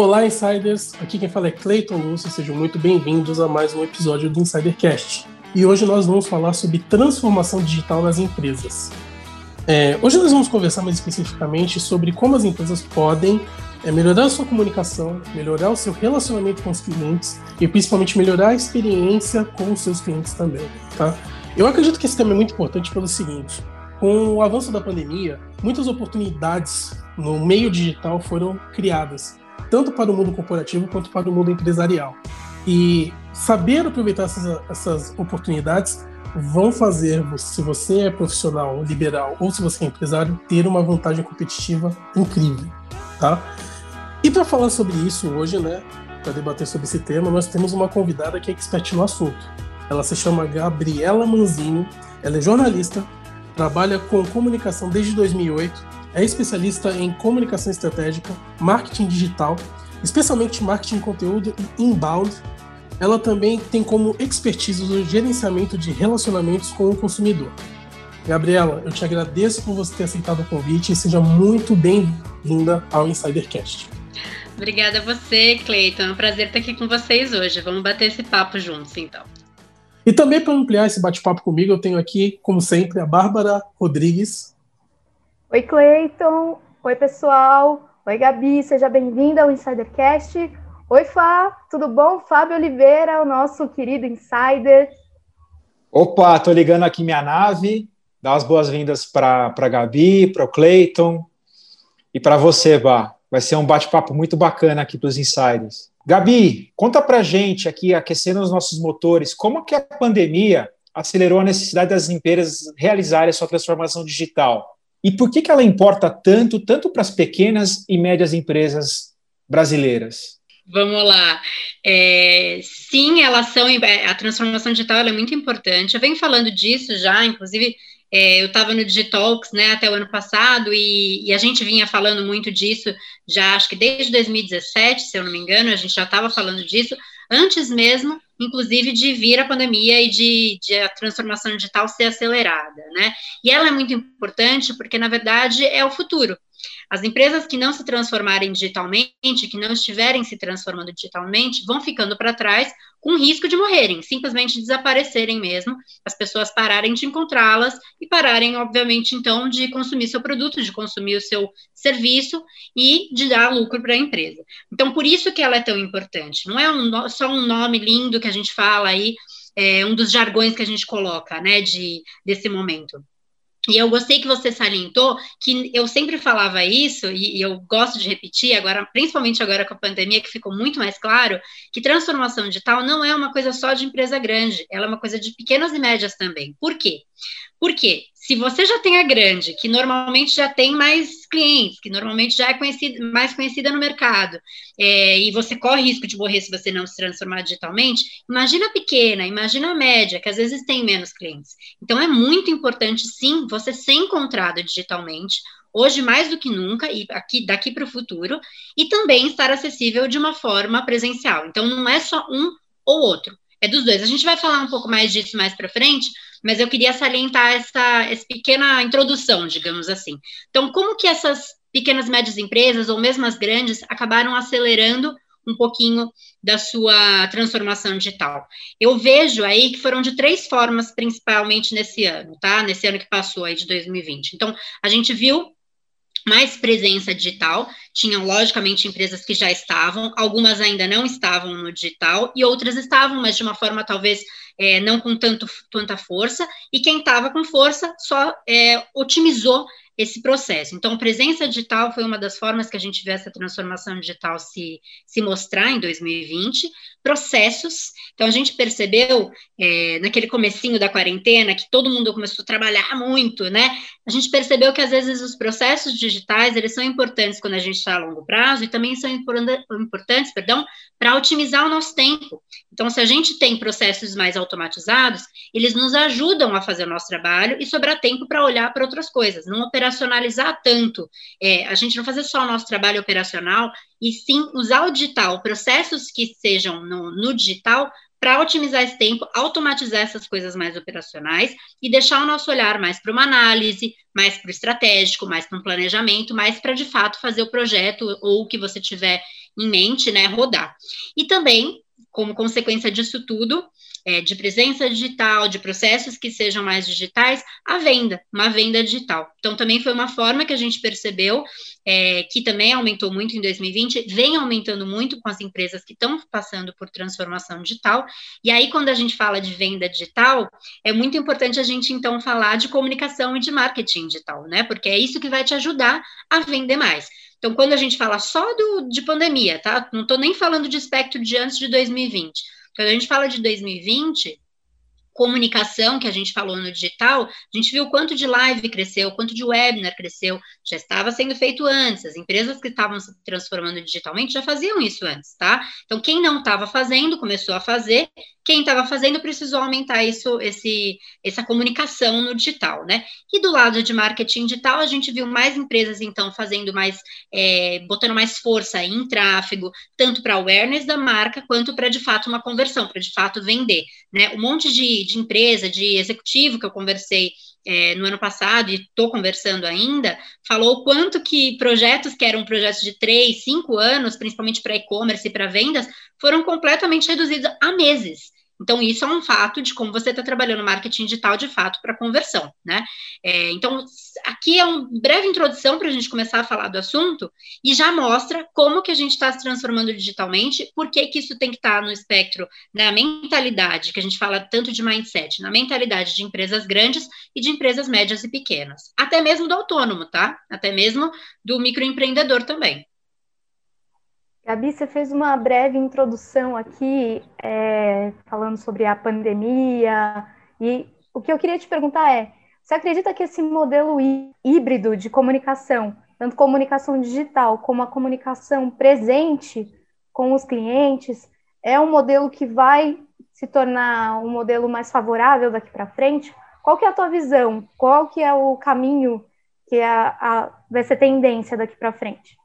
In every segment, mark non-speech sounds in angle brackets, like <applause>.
Olá, insiders! Aqui quem fala é Cleiton Lúcio, sejam muito bem-vindos a mais um episódio do Insidercast. E hoje nós vamos falar sobre transformação digital nas empresas. É, hoje nós vamos conversar mais especificamente sobre como as empresas podem é, melhorar a sua comunicação, melhorar o seu relacionamento com os clientes e principalmente melhorar a experiência com os seus clientes também. Tá? Eu acredito que esse tema é muito importante pelo seguinte: com o avanço da pandemia, muitas oportunidades no meio digital foram criadas tanto para o mundo corporativo quanto para o mundo empresarial. E saber aproveitar essas, essas oportunidades vão fazer, se você é profissional liberal ou se você é empresário, ter uma vantagem competitiva incrível, tá? E para falar sobre isso hoje, né, para debater sobre esse tema, nós temos uma convidada que é expert no assunto. Ela se chama Gabriela Manzini, ela é jornalista, trabalha com comunicação desde 2008 é especialista em comunicação estratégica, marketing digital, especialmente marketing de conteúdo e inbound. Ela também tem como expertise o gerenciamento de relacionamentos com o consumidor. Gabriela, eu te agradeço por você ter aceitado o convite e seja muito bem-vinda ao Insidercast. Obrigada a você, Cleiton. É um prazer estar aqui com vocês hoje. Vamos bater esse papo juntos, então. E também para ampliar esse bate-papo comigo, eu tenho aqui, como sempre, a Bárbara Rodrigues. Oi, Cleiton. Oi, pessoal. Oi, Gabi. Seja bem-vinda ao Insidercast. Oi, Fá. Tudo bom? Fábio Oliveira, o nosso querido Insider. Opa, tô ligando aqui minha nave. Dá as boas-vindas para a Gabi, para o Cleiton e para você, Bá. Vai ser um bate-papo muito bacana aqui para os insiders. Gabi, conta para gente aqui, aquecendo os nossos motores, como que a pandemia acelerou a necessidade das empresas realizarem a sua transformação digital? E por que, que ela importa tanto, tanto para as pequenas e médias empresas brasileiras? Vamos lá. É, sim, elas são. É, a transformação digital é muito importante. Eu venho falando disso já, inclusive. É, eu estava no Digitalks né, até o ano passado e, e, a gente vinha falando muito disso já, acho que desde 2017, se eu não me engano, a gente já estava falando disso, antes mesmo inclusive de vir a pandemia e de, de, a transformação digital ser acelerada, né? E ela é muito importante porque, na verdade, é o futuro. As empresas que não se transformarem digitalmente, que não estiverem se transformando digitalmente, vão ficando para trás com risco de morrerem, simplesmente desaparecerem mesmo, as pessoas pararem de encontrá-las e pararem, obviamente, então, de consumir seu produto, de consumir o seu serviço e de dar lucro para a empresa. Então, por isso que ela é tão importante. Não é um, só um nome lindo que a gente fala aí, é um dos jargões que a gente coloca, né, de, desse momento. E eu gostei que você salientou que eu sempre falava isso, e, eu gosto de repetir, agora, principalmente agora com a pandemia, que ficou muito mais claro, que transformação digital não é uma coisa só de empresa grande, ela é uma coisa de pequenas e médias também. Por quê? Porque se você já tem a grande, que normalmente já tem mais clientes, que normalmente já é conhecida, mais conhecida no mercado, é, e você corre risco de morrer se você não se transformar digitalmente, imagina a pequena, imagina a média, que às vezes tem menos clientes. Então é muito importante, sim, você ser encontrado digitalmente, hoje mais do que nunca, e aqui, daqui para o futuro, e também estar acessível de uma forma presencial. Então não é só um ou outro, é dos dois. A gente vai falar um pouco mais disso mais para frente, mas eu queria salientar essa, essa pequena introdução, digamos assim. Então, como que essas pequenas e médias empresas, ou mesmo as grandes, acabaram acelerando um pouquinho da sua transformação digital. Eu vejo aí que foram de três formas, principalmente nesse ano, tá? Nesse ano que passou aí de 2020. Então, a gente viu mais presença digital. Tinham, logicamente, empresas que já estavam, algumas ainda não estavam no digital, e outras estavam, mas de uma forma talvez é, não com tanto, tanta força, e quem estava com força só é, otimizou esse processo. Então, presença digital foi uma das formas que a gente vê essa transformação digital se, se mostrar em 2020. Processos, então a gente percebeu é, naquele comecinho da quarentena que todo mundo começou a trabalhar muito, né? A gente percebeu que às vezes os processos digitais eles são importantes quando a gente está a longo prazo e também são importantes, perdão, para otimizar o nosso tempo. Então, se a gente tem processos mais automatizados, eles nos ajudam a fazer o nosso trabalho e sobrar tempo para olhar para outras coisas, não operacionalizar tanto, é, a gente não fazer só o nosso trabalho operacional, e sim usar o digital, processos que sejam no, no digital, para otimizar esse tempo, automatizar essas coisas mais operacionais e deixar o nosso olhar mais para uma análise, mais para o estratégico, mais para um planejamento, mais para de fato fazer o projeto ou o que você tiver em mente, né, rodar. E também, como consequência disso tudo, é, de presença digital, de processos que sejam mais digitais, a venda, uma venda digital. Então, também foi uma forma que a gente percebeu é, que também aumentou muito em 2020, vem aumentando muito com as empresas que estão passando por transformação digital. E aí, quando a gente fala de venda digital, é muito importante a gente então falar de comunicação e de marketing digital, né? Porque é isso que vai te ajudar a vender mais. Então, quando a gente fala só do, de pandemia, tá? Não estou nem falando de espectro de antes de 2020 quando a gente fala de 2020, comunicação que a gente falou no digital, a gente viu quanto de live cresceu, quanto de webinar cresceu, já estava sendo feito antes. As empresas que estavam se transformando digitalmente já faziam isso antes, tá? Então, quem não estava fazendo, começou a fazer, quem estava fazendo precisou aumentar isso, esse, essa comunicação no digital, né? E do lado de marketing digital, a gente viu mais empresas, então, fazendo mais, é, botando mais força em tráfego, tanto para awareness da marca, quanto para, de fato, uma conversão, para, de fato, vender, né? Um monte de, de empresa, de executivo que eu conversei é, no ano passado, e estou conversando ainda, falou quanto que projetos que eram projetos de três, cinco anos, principalmente para e-commerce e para vendas, foram completamente reduzidos a meses. Então, isso é um fato de como você está trabalhando marketing digital de fato para conversão, né? É, então, aqui é uma breve introdução para a gente começar a falar do assunto e já mostra como que a gente está se transformando digitalmente, por que, que isso tem que estar tá no espectro da mentalidade, que a gente fala tanto de mindset, na mentalidade de empresas grandes e de empresas médias e pequenas. Até mesmo do autônomo, tá? Até mesmo do microempreendedor também. Gabi, você fez uma breve introdução aqui, é, falando sobre a pandemia, e o que eu queria te perguntar é: você acredita que esse modelo híbrido de comunicação, tanto comunicação digital como a comunicação presente com os clientes, é um modelo que vai se tornar um modelo mais favorável daqui para frente? Qual que é a tua visão? Qual que é o caminho que a, a, vai ser tendência daqui para frente?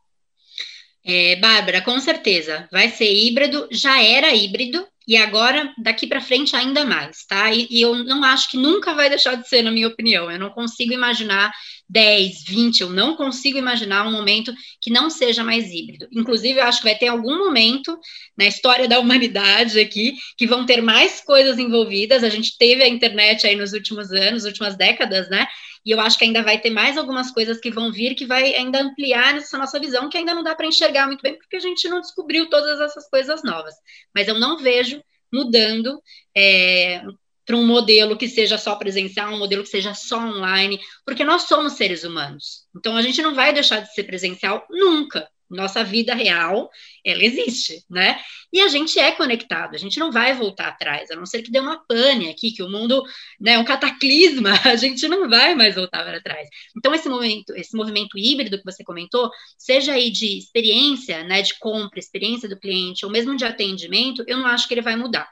É, Bárbara, com certeza, vai ser híbrido, já era híbrido, e agora, daqui para frente, ainda mais, tá? E, e, eu não acho que nunca vai deixar de ser, na minha opinião. Eu não consigo imaginar 10, 20, eu não consigo imaginar um momento que não seja mais híbrido. Inclusive, eu acho que vai ter algum momento na história da humanidade aqui que vão ter mais coisas envolvidas. A gente teve a internet aí nos últimos anos, últimas décadas, né? E eu acho que ainda vai ter mais algumas coisas que vão vir que vai ainda ampliar essa nossa visão, que ainda não dá para enxergar muito bem, porque a gente não descobriu todas essas coisas novas. Mas eu não vejo mudando é, para um modelo que seja só presencial, um modelo que seja só online, porque nós somos seres humanos. Então a gente não vai deixar de ser presencial nunca nossa vida real, ela existe, né? E a gente é conectado, a gente não vai voltar atrás, a não ser que dê uma pane aqui, que o mundo, né, um cataclisma, <laughs> a gente não vai mais voltar para trás. Então, esse momento, esse movimento híbrido que você comentou, seja aí de experiência, né, de compra, experiência do cliente, ou mesmo de atendimento, eu não acho que ele vai mudar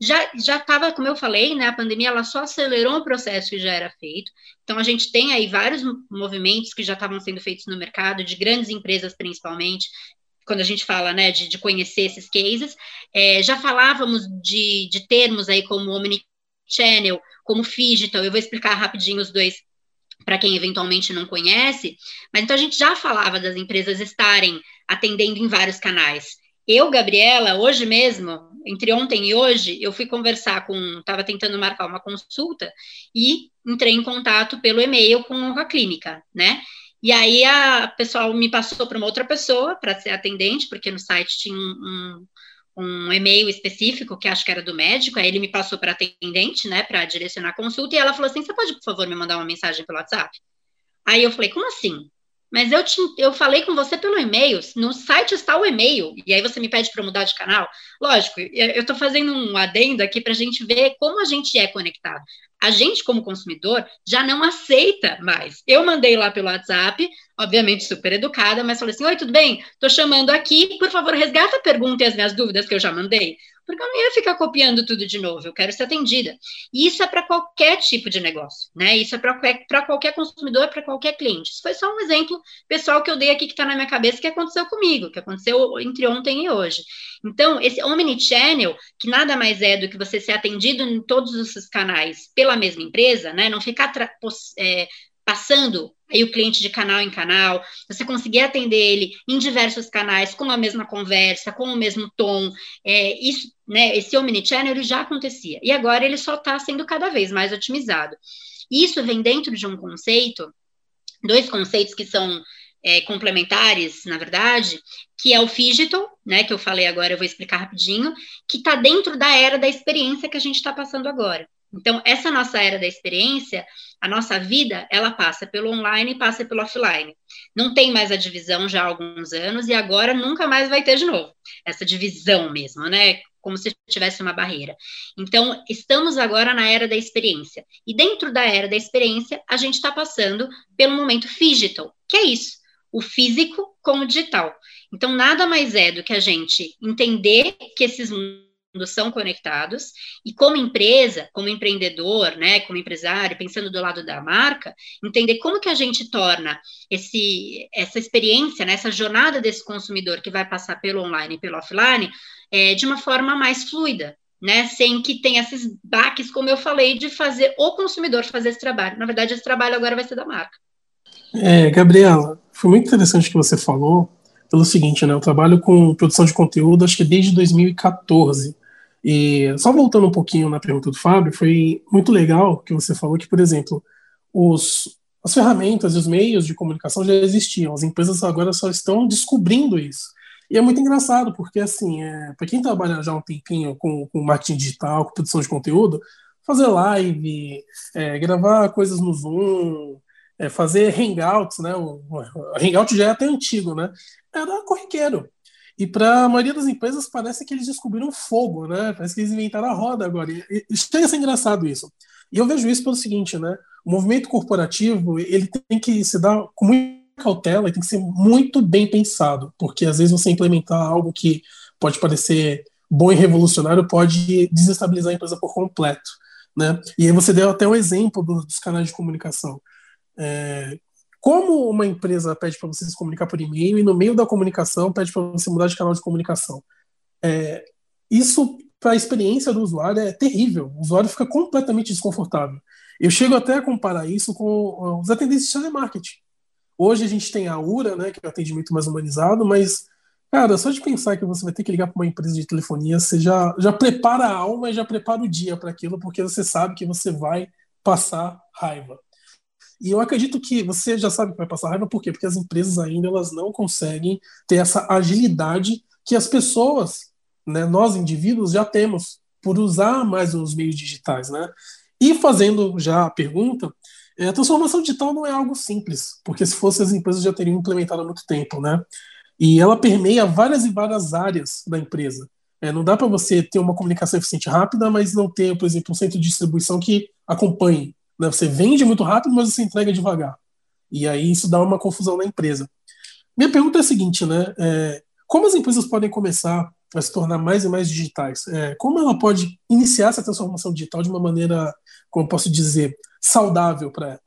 já já estava, como eu falei, né, a pandemia ela só acelerou um processo que já era feito. Então a gente tem aí vários movimentos que já estavam sendo feitos no mercado, de grandes empresas principalmente, quando a gente fala, né, de, de conhecer esses cases. É, já falávamos de, de termos aí como omnichannel, como digital. Eu vou explicar rapidinho os dois para quem eventualmente não conhece. Mas então a gente já falava das empresas estarem atendendo em vários canais. Eu, Gabriela, hoje mesmo, entre ontem e hoje, eu fui conversar com, estava tentando marcar uma consulta e entrei em contato pelo e-mail com a clínica, né? E aí a pessoal me passou para uma outra pessoa para ser atendente, porque no site tinha um, um, um, e-mail específico que acho que era do médico, aí ele me passou para atendente, né, para direcionar a consulta, e ela falou assim: você pode, por favor, me mandar uma mensagem pelo WhatsApp? Aí eu falei, como assim? Mas eu, te, eu falei com você pelo e-mail, no site está o e-mail, e aí você me pede para mudar de canal. Lógico, eu estou fazendo um adendo aqui para a gente ver como a gente é conectado. A gente, como consumidor, já não aceita mais. Eu mandei lá pelo WhatsApp, obviamente super educada, mas falei assim: Oi, tudo bem? Estou chamando aqui, por favor, resgata a pergunta e as minhas dúvidas que eu já mandei porque eu não ia ficar copiando tudo de novo, eu quero ser atendida. E isso é para qualquer tipo de negócio, né? Isso é para qualquer, qualquer consumidor, para qualquer cliente. Isso foi só um exemplo pessoal que eu dei aqui que está na minha cabeça que aconteceu comigo, que aconteceu entre ontem e hoje. Então, esse omnichannel, que nada mais é do que você ser atendido em todos os canais pela mesma empresa, né? Não ficar é, passando aí o cliente de canal em canal, você conseguir atender ele em diversos canais, com a mesma conversa, com o mesmo tom, é, isso, né, esse omnichannel já acontecia, e agora ele só está sendo cada vez mais otimizado. Isso vem dentro de um conceito, dois conceitos que são é, complementares, na verdade, que é o Digital, né, que eu falei agora, eu vou explicar rapidinho, que está dentro da era da experiência que a gente está passando agora. Então, essa nossa era da experiência, a nossa vida, ela passa pelo online e passa pelo offline. Não tem mais a divisão já há alguns anos e agora nunca mais vai ter de novo. Essa divisão mesmo, né? Como se tivesse uma barreira. Então, estamos agora na era da experiência. E dentro da era da experiência, a gente está passando pelo momento digital, que é isso, o físico com o digital. Então, nada mais é do que a gente entender que esses são conectados, e como empresa, como empreendedor, né, como empresário, pensando do lado da marca, entender como que a gente torna esse, essa experiência, né, essa jornada desse consumidor que vai passar pelo online e pelo offline, é, de uma forma mais fluida, né, sem que tenha esses baques, como eu falei, de fazer o consumidor fazer esse trabalho. Na verdade, esse trabalho agora vai ser da marca. É, Gabriela, foi muito interessante o que você falou, pelo seguinte, né, eu trabalho com produção de conteúdo, acho que desde 2014, e só voltando um pouquinho na pergunta do Fábio, foi muito legal que você falou que, por exemplo, os, as ferramentas e os meios de comunicação já existiam, as empresas agora só estão descobrindo isso. E é muito engraçado, porque, assim, é, para quem trabalha já um tempinho com, com marketing digital, com produção de conteúdo, fazer live, é, gravar coisas no Zoom, é, fazer hangouts, né? O, o, hangout já é até antigo, né? Era corriqueiro. E para a maioria das empresas parece que eles descobriram fogo, né? Parece que eles inventaram a roda agora. E, e chega a ser engraçado isso. E eu vejo isso pelo seguinte, né? O movimento corporativo ele tem que se dar com muita cautela e tem que ser muito bem pensado, porque às vezes você implementar algo que pode parecer bom e revolucionário pode desestabilizar a empresa por completo, né? E aí você deu até um exemplo dos canais de comunicação. É, como uma empresa pede para você se comunicar por e-mail e no meio da comunicação pede para você mudar de canal de comunicação? É, isso, para a experiência do usuário, é terrível. O usuário fica completamente desconfortável. Eu chego até a comparar isso com os atendentes de telemarketing. Hoje a gente tem a URA, né, que é o atendimento mais humanizado, mas, cara, só de pensar que você vai ter que ligar para uma empresa de telefonia, você já, já prepara a alma e já prepara o dia para aquilo, porque você sabe que você vai passar raiva. E eu acredito que você já sabe que vai passar raiva, por quê? Porque as empresas ainda elas não conseguem ter essa agilidade que as pessoas, né, nós indivíduos, já temos por usar mais os meios digitais, né? E fazendo já a pergunta, é, a transformação digital não é algo simples, porque se fosse as empresas já teriam implementado há muito tempo, né? E ela permeia várias e várias áreas da empresa. É, não dá para você ter uma comunicação eficiente rápida, mas não ter, por exemplo, um centro de distribuição que acompanhe né? Você vende muito rápido, mas você entrega devagar. E aí isso dá uma confusão na empresa. Minha pergunta é a seguinte, né? É, como as empresas podem começar a se tornar mais e mais digitais? É, como ela pode iniciar essa transformação digital de uma maneira, como posso dizer, saudável para ela?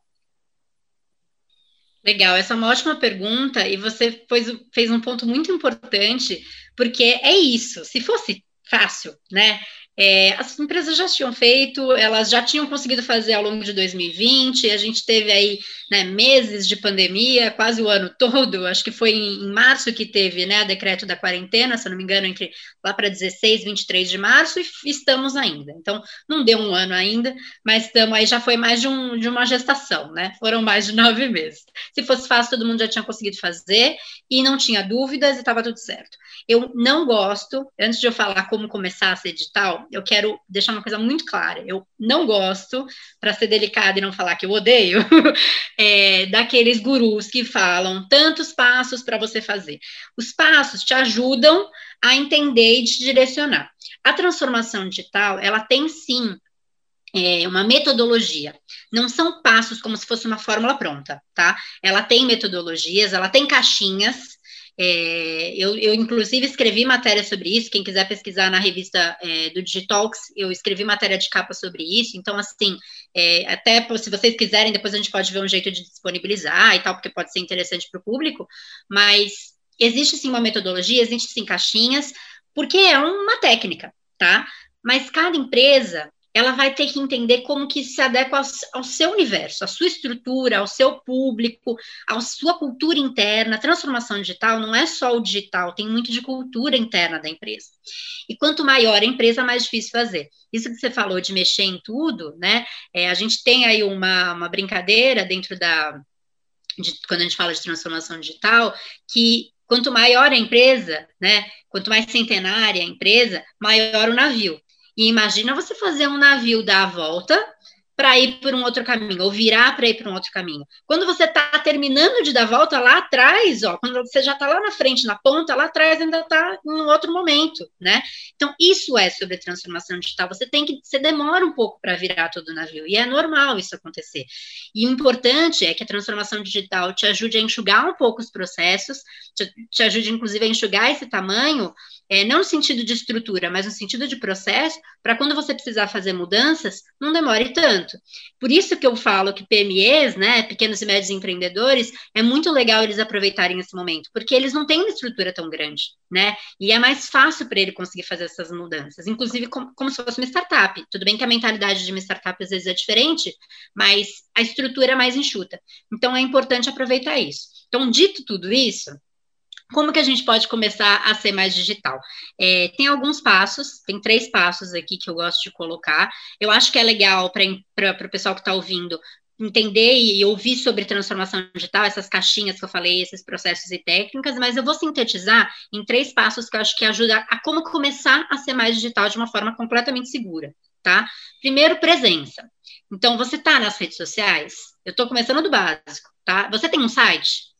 Legal, essa é uma ótima pergunta e você fez, fez um ponto muito importante, porque é isso. Se fosse fácil, né? É, as empresas já tinham feito, elas já tinham conseguido fazer ao longo de 2020, a gente teve aí né, meses de pandemia, quase o ano todo, acho que foi em, em março que teve né, o decreto da quarentena, se não me engano, entre lá para 16, 23 de março, e estamos ainda. Então, não deu um ano ainda, mas estamos aí, já foi mais de, um, de uma gestação, né? Foram mais de nove meses. Se fosse fácil, todo mundo já tinha conseguido fazer, e não tinha dúvidas, e estava tudo certo. Eu não gosto, antes de eu falar como começar a ser digital, eu quero deixar uma coisa muito clara. Eu não gosto, para ser delicada e não falar que eu odeio, <laughs> é, daqueles gurus que falam tantos passos para você fazer. Os passos te ajudam a entender e te direcionar. A transformação digital, ela tem sim é, uma metodologia. Não são passos como se fosse uma fórmula pronta, tá? Ela tem metodologias, ela tem caixinhas é, eu, eu, inclusive, escrevi matéria sobre isso. Quem quiser pesquisar na revista é, do Digitalks, eu escrevi matéria de capa sobre isso. Então, assim, é, até se vocês quiserem, depois a gente pode ver um jeito de disponibilizar e tal, porque pode ser interessante para o público. Mas existe sim uma metodologia, existe sim caixinhas, porque é uma técnica, tá? Mas cada empresa ela vai ter que entender como que se adequa ao, seu universo, à sua estrutura, ao seu público, à sua cultura interna. A transformação digital não é só o digital, tem muito de cultura interna da empresa. E quanto maior a empresa, mais difícil fazer. Isso que você falou de mexer em tudo, né? É, a gente tem aí uma, uma brincadeira dentro da. De, quando a gente fala de transformação digital, que quanto maior a empresa, né? Quanto mais centenária a empresa, maior o navio. E imagina você fazer um navio dar a volta para ir por um outro caminho, ou virar para ir para um outro caminho. Quando você está terminando de dar volta lá atrás, ó, quando você já está lá na frente, na ponta, lá atrás ainda está em um outro momento, né? Então, isso é sobre transformação digital. Você tem que, você demora um pouco para virar todo o navio, e é normal isso acontecer. E o importante é que a transformação digital te ajude a enxugar um pouco os processos, te, te ajude, inclusive, a enxugar esse tamanho, é, não no sentido de estrutura, mas no sentido de processo, para quando você precisar fazer mudanças, não demore tanto. Por isso que eu falo que PMEs, né, pequenos e médios empreendedores, é muito legal eles aproveitarem esse momento, porque eles não têm uma estrutura tão grande, né? E é mais fácil para ele conseguir fazer essas mudanças, inclusive como, como se fosse uma startup. Tudo bem que a mentalidade de uma startup às vezes é diferente, mas a estrutura é mais enxuta. Então é importante aproveitar isso. Então, dito tudo isso, como que a gente pode começar a ser mais digital? É, tem alguns passos, tem três passos aqui que eu gosto de colocar. Eu acho que é legal para o pessoal que está ouvindo entender e ouvir sobre transformação digital, essas caixinhas que eu falei, esses processos e técnicas, mas eu vou sintetizar em três passos que eu acho que ajuda a como começar a ser mais digital de uma forma completamente segura, tá? Primeiro, presença. Então, você está nas redes sociais? Eu estou começando do básico, tá? Você tem um site?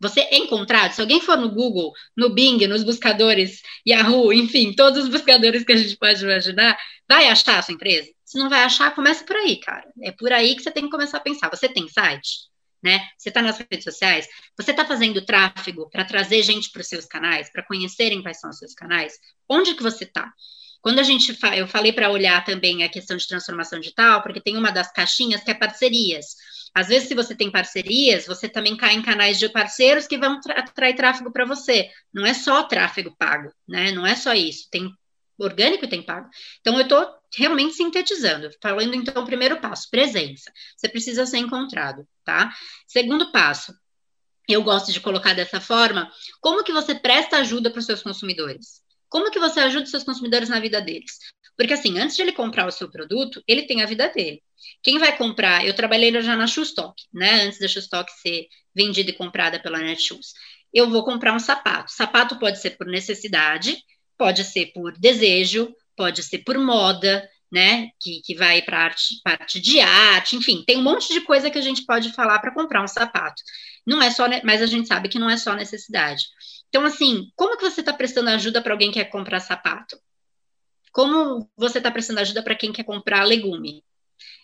Você é encontrado, se alguém for no Google, no Bing, nos buscadores Yahoo, enfim, todos os buscadores que a gente pode imaginar, vai achar a sua empresa? Se não vai achar, começa por aí, cara. É por aí que você tem que começar a pensar. Você tem site? Né? Você está nas redes sociais? Você está fazendo tráfego para trazer gente para os seus canais, para conhecerem quais são os seus canais? Onde que você está? Quando a gente fa eu falei para olhar também a questão de transformação digital, porque tem uma das caixinhas que é parcerias. Às vezes, se você tem parcerias, você também cai em canais de parceiros que vão atrair tráfego para você. Não é só tráfego pago, né? Não é só isso. Tem orgânico e tem pago. Então, eu estou realmente sintetizando. Falando, então, o primeiro passo, presença. Você precisa ser encontrado, tá? Segundo passo, eu gosto de colocar dessa forma, como que você presta ajuda para os seus consumidores? Como que você ajuda os seus consumidores na vida deles? Porque, assim, antes de ele comprar o seu produto, ele tem a vida dele. Quem vai comprar? Eu trabalhei já na Shoestock, né? Antes da Shoestock ser vendida e comprada pela Netshoes. Eu vou comprar um sapato. Sapato pode ser por necessidade, pode ser por desejo, pode ser por moda, né? Que, que vai para arte, parte de arte, enfim, tem um monte de coisa que a gente pode falar para comprar um sapato. Não é só, mas a gente sabe que não é só necessidade. Então, assim, como que você está prestando ajuda para alguém que quer comprar sapato? Como você está prestando ajuda para quem quer comprar legume?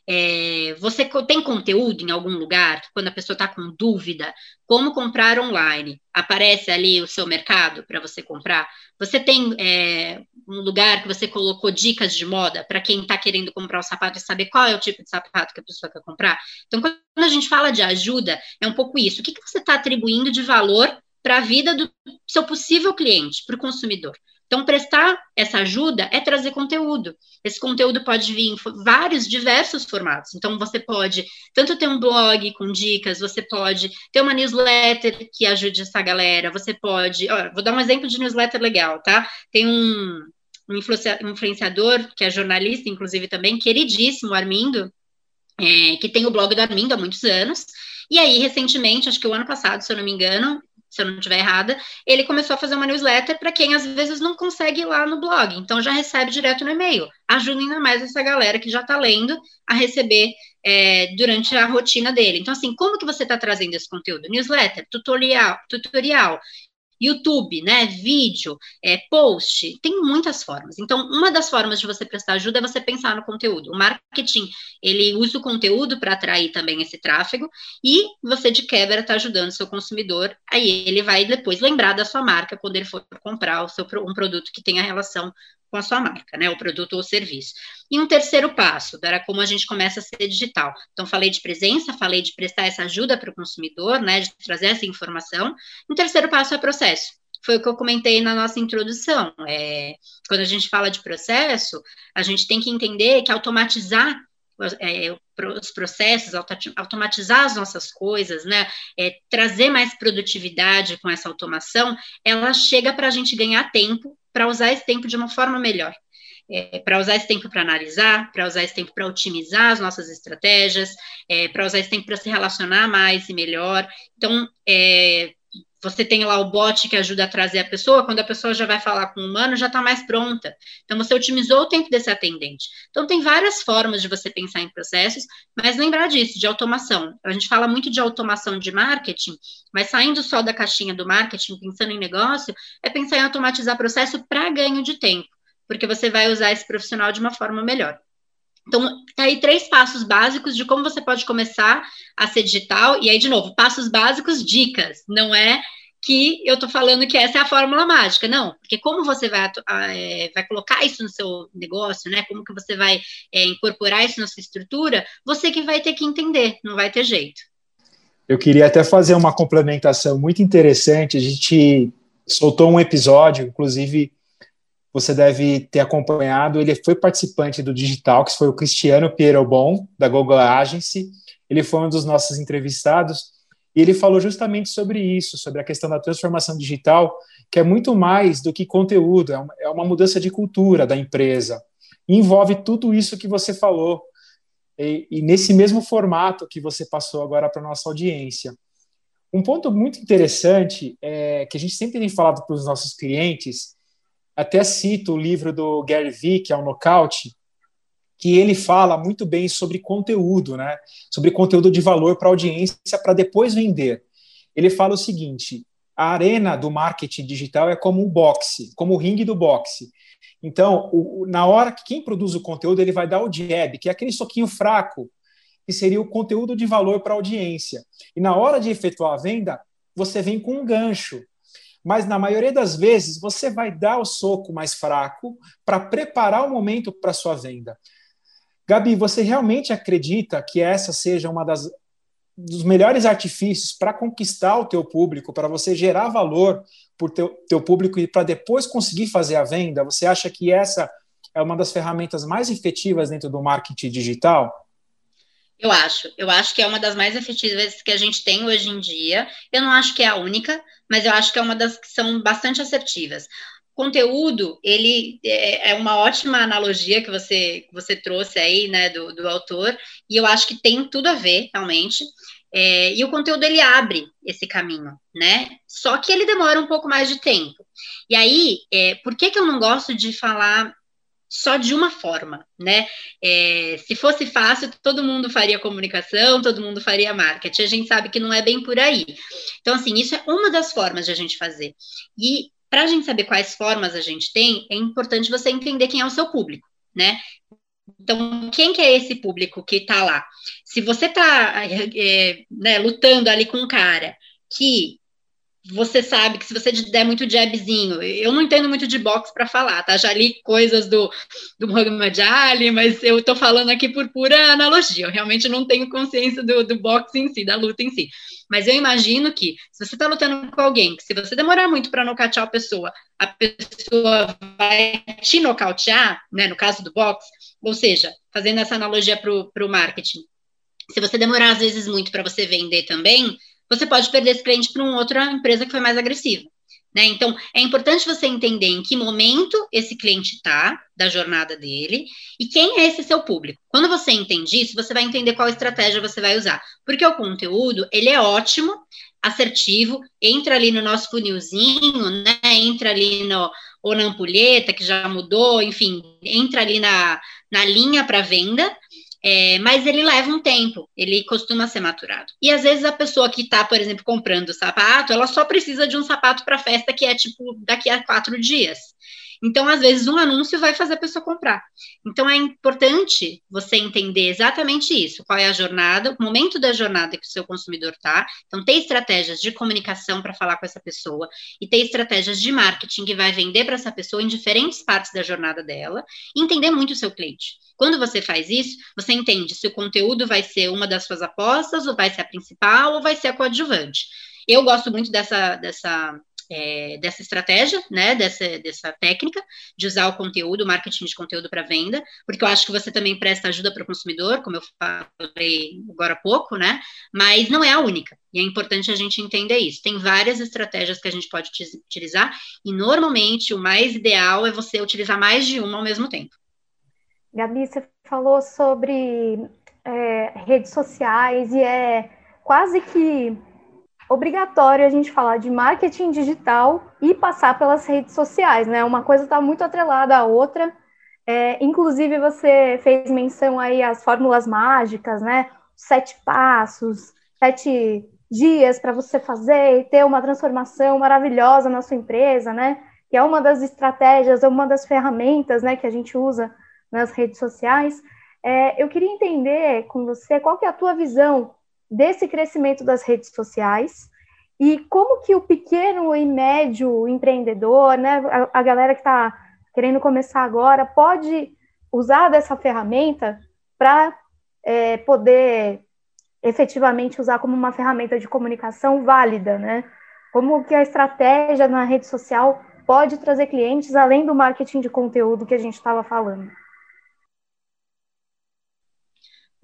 É, você tem conteúdo em algum lugar, quando a pessoa está com dúvida, como comprar online? Aparece ali o seu mercado para você comprar? Você tem é, um lugar que você colocou dicas de moda para quem está querendo comprar o sapato e saber qual é o tipo de sapato que a pessoa quer comprar? Então, quando a gente fala de ajuda, é um pouco isso. O que, que você está atribuindo de valor para a vida do seu possível cliente, para o consumidor? Então, prestar essa ajuda é trazer conteúdo. Esse conteúdo pode vir em vários, diversos formatos. Então, você pode tanto ter um blog com dicas, você pode ter uma newsletter que ajude essa galera, você pode. Ó, vou dar um exemplo de newsletter legal, tá? Tem um, um influenciador, que é jornalista, inclusive também, queridíssimo, Armindo, é, que tem o blog do Armindo há muitos anos. E aí, recentemente, acho que o ano passado, se eu não me engano, se eu não estiver errada, ele começou a fazer uma newsletter para quem às vezes não consegue ir lá no blog, então já recebe direto no e-mail. Ajuda ainda mais essa galera que já está lendo a receber é, durante a rotina dele. Então, assim, como que você está trazendo esse conteúdo? Newsletter, tutorial, tutorial. YouTube, né, vídeo, é, post, tem muitas formas. Então, uma das formas de você prestar ajuda é você pensar no conteúdo. O marketing, ele usa o conteúdo para atrair também esse tráfego e você de quebra está ajudando seu consumidor, aí ele vai depois lembrar da sua marca quando ele for comprar o seu, um produto que tenha relação com a sua marca, né? O produto ou serviço. E um terceiro passo, era como a gente começa a ser digital. Então, falei de presença, falei de prestar essa ajuda para o consumidor, né? De trazer essa informação. Um terceiro passo é processo. foi o que eu comentei na nossa introdução. É, quando a gente fala de processo, a gente tem que entender que automatizar é, os processos, automatizar as nossas coisas, né, é, trazer mais produtividade com essa automação, ela chega para a gente ganhar tempo para usar esse tempo de uma forma melhor. É, para usar esse tempo para analisar, para usar esse tempo para otimizar as nossas estratégias, é, para usar esse tempo para se relacionar mais e melhor. Então, é, você tem lá o bot que ajuda a trazer a pessoa, quando a pessoa já vai falar com o humano, já está mais pronta. Então, você otimizou o tempo desse atendente. Então, tem várias formas de você pensar em processos, mas lembrar disso, de automação. A gente fala muito de automação de marketing, mas saindo só da caixinha do marketing, pensando em negócio, é pensar em automatizar processo para ganho de tempo, porque você vai usar esse profissional de uma forma melhor. Então, tá aí três passos básicos de como você pode começar a ser digital. E aí, de novo, passos básicos, dicas. Não é que eu tô falando que essa é a fórmula mágica, não. Porque como você vai, é, vai colocar isso no seu negócio, né? Como que você vai é, incorporar isso na sua estrutura, você que vai ter que entender, não vai ter jeito. Eu queria até fazer uma complementação muito interessante. A gente soltou um episódio, inclusive você deve ter acompanhado. Ele foi participante do Digital, que foi o Cristiano Pierobon, da Google Agency. Ele foi um dos nossos entrevistados e ele falou justamente sobre isso, sobre a questão da transformação digital, que é muito mais do que conteúdo, é uma é mudança de cultura da empresa. E envolve tudo isso que você falou. E, e nesse mesmo formato que você passou agora para a nossa audiência. Um ponto muito interessante é que a gente sempre tem falado para os nossos clientes até cito o livro do Gary Vee, que é o Knockout, que ele fala muito bem sobre conteúdo, né? Sobre conteúdo de valor para audiência para depois vender. Ele fala o seguinte: a arena do marketing digital é como um boxe, como o ringue do boxe. Então, o, na hora que quem produz o conteúdo, ele vai dar o jab, que é aquele soquinho fraco, que seria o conteúdo de valor para a audiência. E na hora de efetuar a venda, você vem com um gancho, mas na maioria das vezes você vai dar o soco mais fraco para preparar o momento para sua venda. Gabi, você realmente acredita que essa seja uma das dos melhores artifícios para conquistar o teu público, para você gerar valor o teu, teu público e para depois conseguir fazer a venda? Você acha que essa é uma das ferramentas mais efetivas dentro do marketing digital? Eu acho, eu acho que é uma das mais efetivas que a gente tem hoje em dia. Eu não acho que é a única, mas eu acho que é uma das que são bastante assertivas. Conteúdo, ele é, é uma ótima analogia que você, que você trouxe aí, né, do, do autor, e eu acho que tem tudo a ver, realmente. É, e o conteúdo ele abre esse caminho, né? Só que ele demora um pouco mais de tempo. E aí, é, por que, que eu não gosto de falar só de uma forma, né? É, se fosse fácil, todo mundo faria comunicação, todo mundo faria marketing. A gente sabe que não é bem por aí. Então, assim, isso é uma das formas de a gente fazer. E para a gente saber quais formas a gente tem, é importante você entender quem é o seu público, né? Então, quem que é esse público que está lá? Se você está é, né, lutando ali com um cara que você sabe que se você der muito jabzinho, eu não entendo muito de boxe para falar, tá? Já li coisas do, do Muhammad Ali, mas eu tô falando aqui por pura analogia, eu realmente não tenho consciência do, do boxe em si, da luta em si. Mas eu imagino que se você tá lutando com alguém, que se você demorar muito para nocautear a pessoa, a pessoa vai te nocautear, né? No caso do boxe, ou seja, fazendo essa analogia pro, pro marketing, se você demorar às vezes muito para você vender também, você pode perder esse cliente para uma outra empresa que foi mais agressiva. Né? Então, é importante você entender em que momento esse cliente está da jornada dele e quem é esse seu público. Quando você entende isso, você vai entender qual estratégia você vai usar. Porque o conteúdo, ele é ótimo, assertivo, entra ali no nosso funilzinho, né? entra ali no, ou na ampulheta, que já mudou, enfim, entra ali na, na linha para venda, é, mas ele leva um tempo, ele costuma ser maturado. E às vezes a pessoa que está, por exemplo, comprando sapato, ela só precisa de um sapato para festa que é tipo daqui a quatro dias. Então, às vezes, um anúncio vai fazer a pessoa comprar. Então, é importante você entender exatamente isso: qual é a jornada, o momento da jornada que o seu consumidor está. Então, ter estratégias de comunicação para falar com essa pessoa e ter estratégias de marketing que vai vender para essa pessoa em diferentes partes da jornada dela e entender muito o seu cliente. Quando você faz isso, você entende se o conteúdo vai ser uma das suas apostas, ou vai ser a principal, ou vai ser a coadjuvante. Eu gosto muito dessa, dessa é, dessa estratégia, né, dessa, dessa técnica de usar o conteúdo, marketing de conteúdo para venda, porque eu acho que você também presta ajuda para o consumidor, como eu falei agora há pouco, né, mas não é a única, e é importante a gente entender isso. Tem várias estratégias que a gente pode utilizar, e normalmente o mais ideal é você utilizar mais de uma ao mesmo tempo. Gabi, você falou sobre é, redes sociais e é quase que obrigatório a gente falar de marketing digital e passar pelas redes sociais, né? Uma coisa está muito atrelada à outra. É, inclusive, você fez menção aí às fórmulas mágicas, né? Sete passos, sete dias para você fazer e ter uma transformação maravilhosa na sua empresa, né? Que é uma das estratégias, uma das ferramentas, né, que a gente usa nas redes sociais. É, eu queria entender com você qual que é a tua visão desse crescimento das redes sociais e como que o pequeno e médio empreendedor, né, a, a galera que está querendo começar agora, pode usar dessa ferramenta para é, poder efetivamente usar como uma ferramenta de comunicação válida, né? Como que a estratégia na rede social pode trazer clientes além do marketing de conteúdo que a gente estava falando.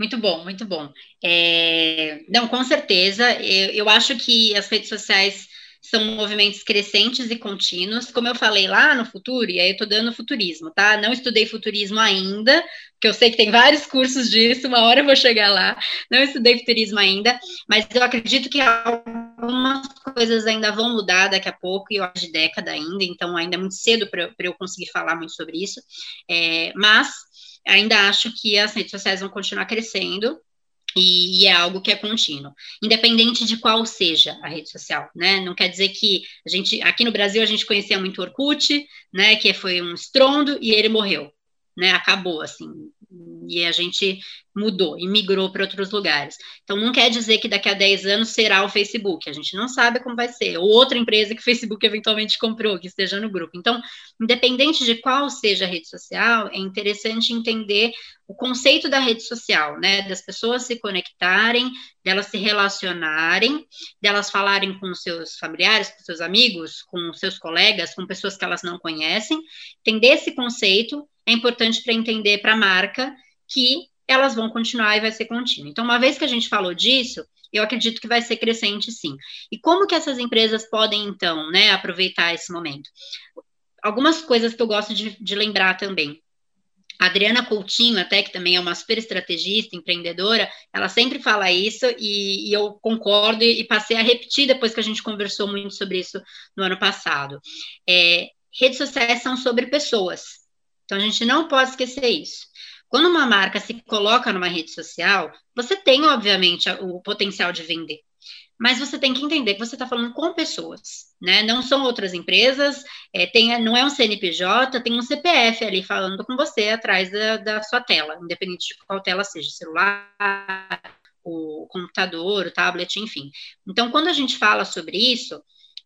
Muito bom, muito bom. É, não, com certeza. Eu, eu acho que as redes sociais são movimentos crescentes e contínuos, como eu falei lá no futuro, e aí eu estou dando futurismo, tá? Não estudei futurismo ainda, porque eu sei que tem vários cursos disso, uma hora eu vou chegar lá. Não estudei futurismo ainda, mas eu acredito que algumas coisas ainda vão mudar daqui a pouco, e eu acho de década ainda, então ainda é muito cedo para eu conseguir falar muito sobre isso. É, mas ainda acho que as redes sociais vão continuar crescendo e, e, é algo que é contínuo, independente de qual seja a rede social, né? Não quer dizer que a gente, aqui no Brasil, a gente conhecia muito Orkut, né? Que foi um estrondo e ele morreu, né? Acabou, assim, e a gente mudou e migrou para outros lugares. Então, não quer dizer que daqui a 10 anos será o Facebook, a gente não sabe como vai ser, ou outra empresa que o Facebook eventualmente comprou, que esteja no grupo. Então, independente de qual seja a rede social, é interessante entender o conceito da rede social, né, das pessoas se conectarem, delas se relacionarem, delas falarem com seus familiares, com seus amigos, com seus colegas, com pessoas que elas não conhecem. Entender esse conceito é importante para entender para a marca que elas vão continuar e vai ser contínuo. Então, uma vez que a gente falou disso, eu acredito que vai ser crescente sim. E como que essas empresas podem, então, né, aproveitar esse momento? Algumas coisas que eu gosto de, de lembrar também. A Adriana Coutinho, até que também é uma super estrategista, empreendedora, ela sempre fala isso e, e eu concordo e, passei a repetir depois que a gente conversou muito sobre isso no ano passado. É, redes sociais são sobre pessoas, então a gente não pode esquecer isso. Quando uma marca se coloca numa rede social, você tem, obviamente, o potencial de vender. Mas você tem que entender que você está falando com pessoas, né? Não são outras empresas, é, tem, não é um CNPJ, tem um CPF ali falando com você atrás da, da sua tela, independente de qual tela seja, celular, o computador, o tablet, enfim. Então, quando a gente fala sobre isso,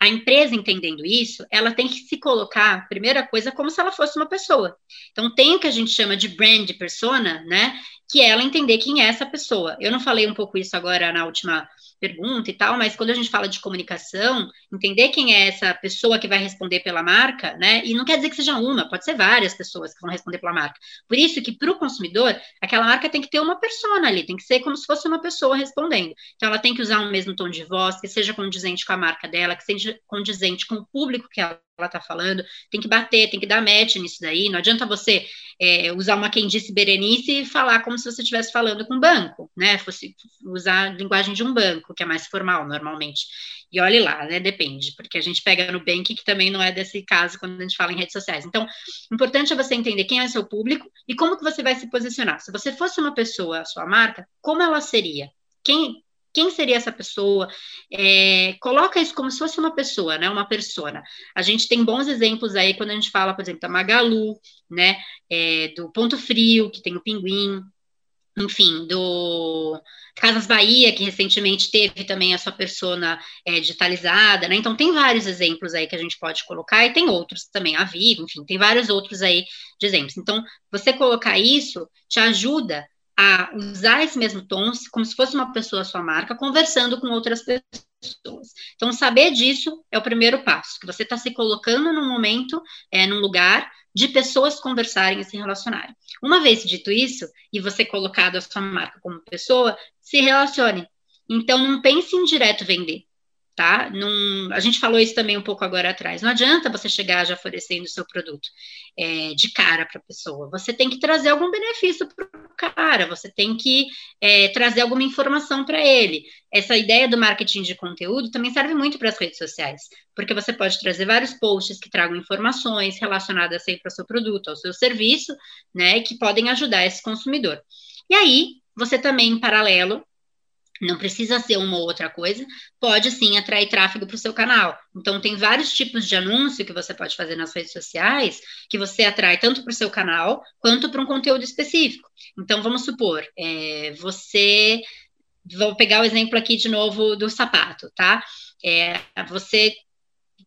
a empresa entendendo isso, ela tem que se colocar, primeira coisa, como se ela fosse uma pessoa. Então, tem o que a gente chama de brand persona, né? Que ela entender quem é essa pessoa. Eu não falei um pouco isso agora na última pergunta e tal, mas quando a gente fala de comunicação, entender quem é essa pessoa que vai responder pela marca, né? E não quer dizer que seja uma, pode ser várias pessoas que vão responder pela marca. Por isso que para o consumidor, aquela marca tem que ter uma persona ali, tem que ser como se fosse uma pessoa respondendo. Então ela tem que usar o mesmo tom de voz, que seja condizente com a marca dela, que seja condizente com o público que ela ela está falando, tem que bater, tem que dar match nisso daí. Não adianta você é, usar uma quem disse Berenice e falar como se você estivesse falando com um banco, né? Fosse usar a linguagem de um banco, que é mais formal normalmente. E olhe lá, né? Depende, porque a gente pega no Bank, que também não é desse caso quando a gente fala em redes sociais. Então, importante é você entender quem é seu público e como que você vai se posicionar. Se você fosse uma pessoa, a sua marca, como ela seria? Quem, quem seria essa pessoa? É, coloca isso como se fosse uma pessoa, né? Uma persona. A gente tem bons exemplos aí quando a gente fala, por exemplo, da Magalu, né? É, do Ponto Frio, que tem o Pinguim, enfim, do Casas Bahia, que recentemente teve também a sua persona é, digitalizada, né? Então tem vários exemplos aí que a gente pode colocar, e tem outros também, a Vivo, enfim, tem vários outros aí de exemplos. Então, você colocar isso te ajuda a usar esse mesmo tom como se fosse uma pessoa sua marca, conversando com outras pessoas. Então, saber disso é o primeiro passo, que você está se colocando num momento, é, num lugar de pessoas conversarem e se relacionarem. Uma vez dito isso, e você colocado a sua marca como pessoa, se relacione. Então, não pense em direto vender tá? Num, a gente falou isso também um pouco agora atrás. Não adianta você chegar já oferecendo o seu produto é, de cara para a pessoa. Você tem que trazer algum benefício para o cara, você tem que é, trazer alguma informação para ele. Essa ideia do marketing de conteúdo também serve muito para as redes sociais, porque você pode trazer vários posts que tragam informações relacionadas sempre ao seu produto, ao seu serviço, né, que podem ajudar esse consumidor. E aí, você também, em paralelo, não precisa ser uma ou outra coisa, pode sim atrair tráfego para o seu canal. Então, tem vários tipos de anúncio que você pode fazer nas redes sociais que você atrai tanto para o seu canal quanto para um conteúdo específico. Então, vamos supor, é, você. Vou pegar o exemplo aqui de novo do sapato, tá? É, você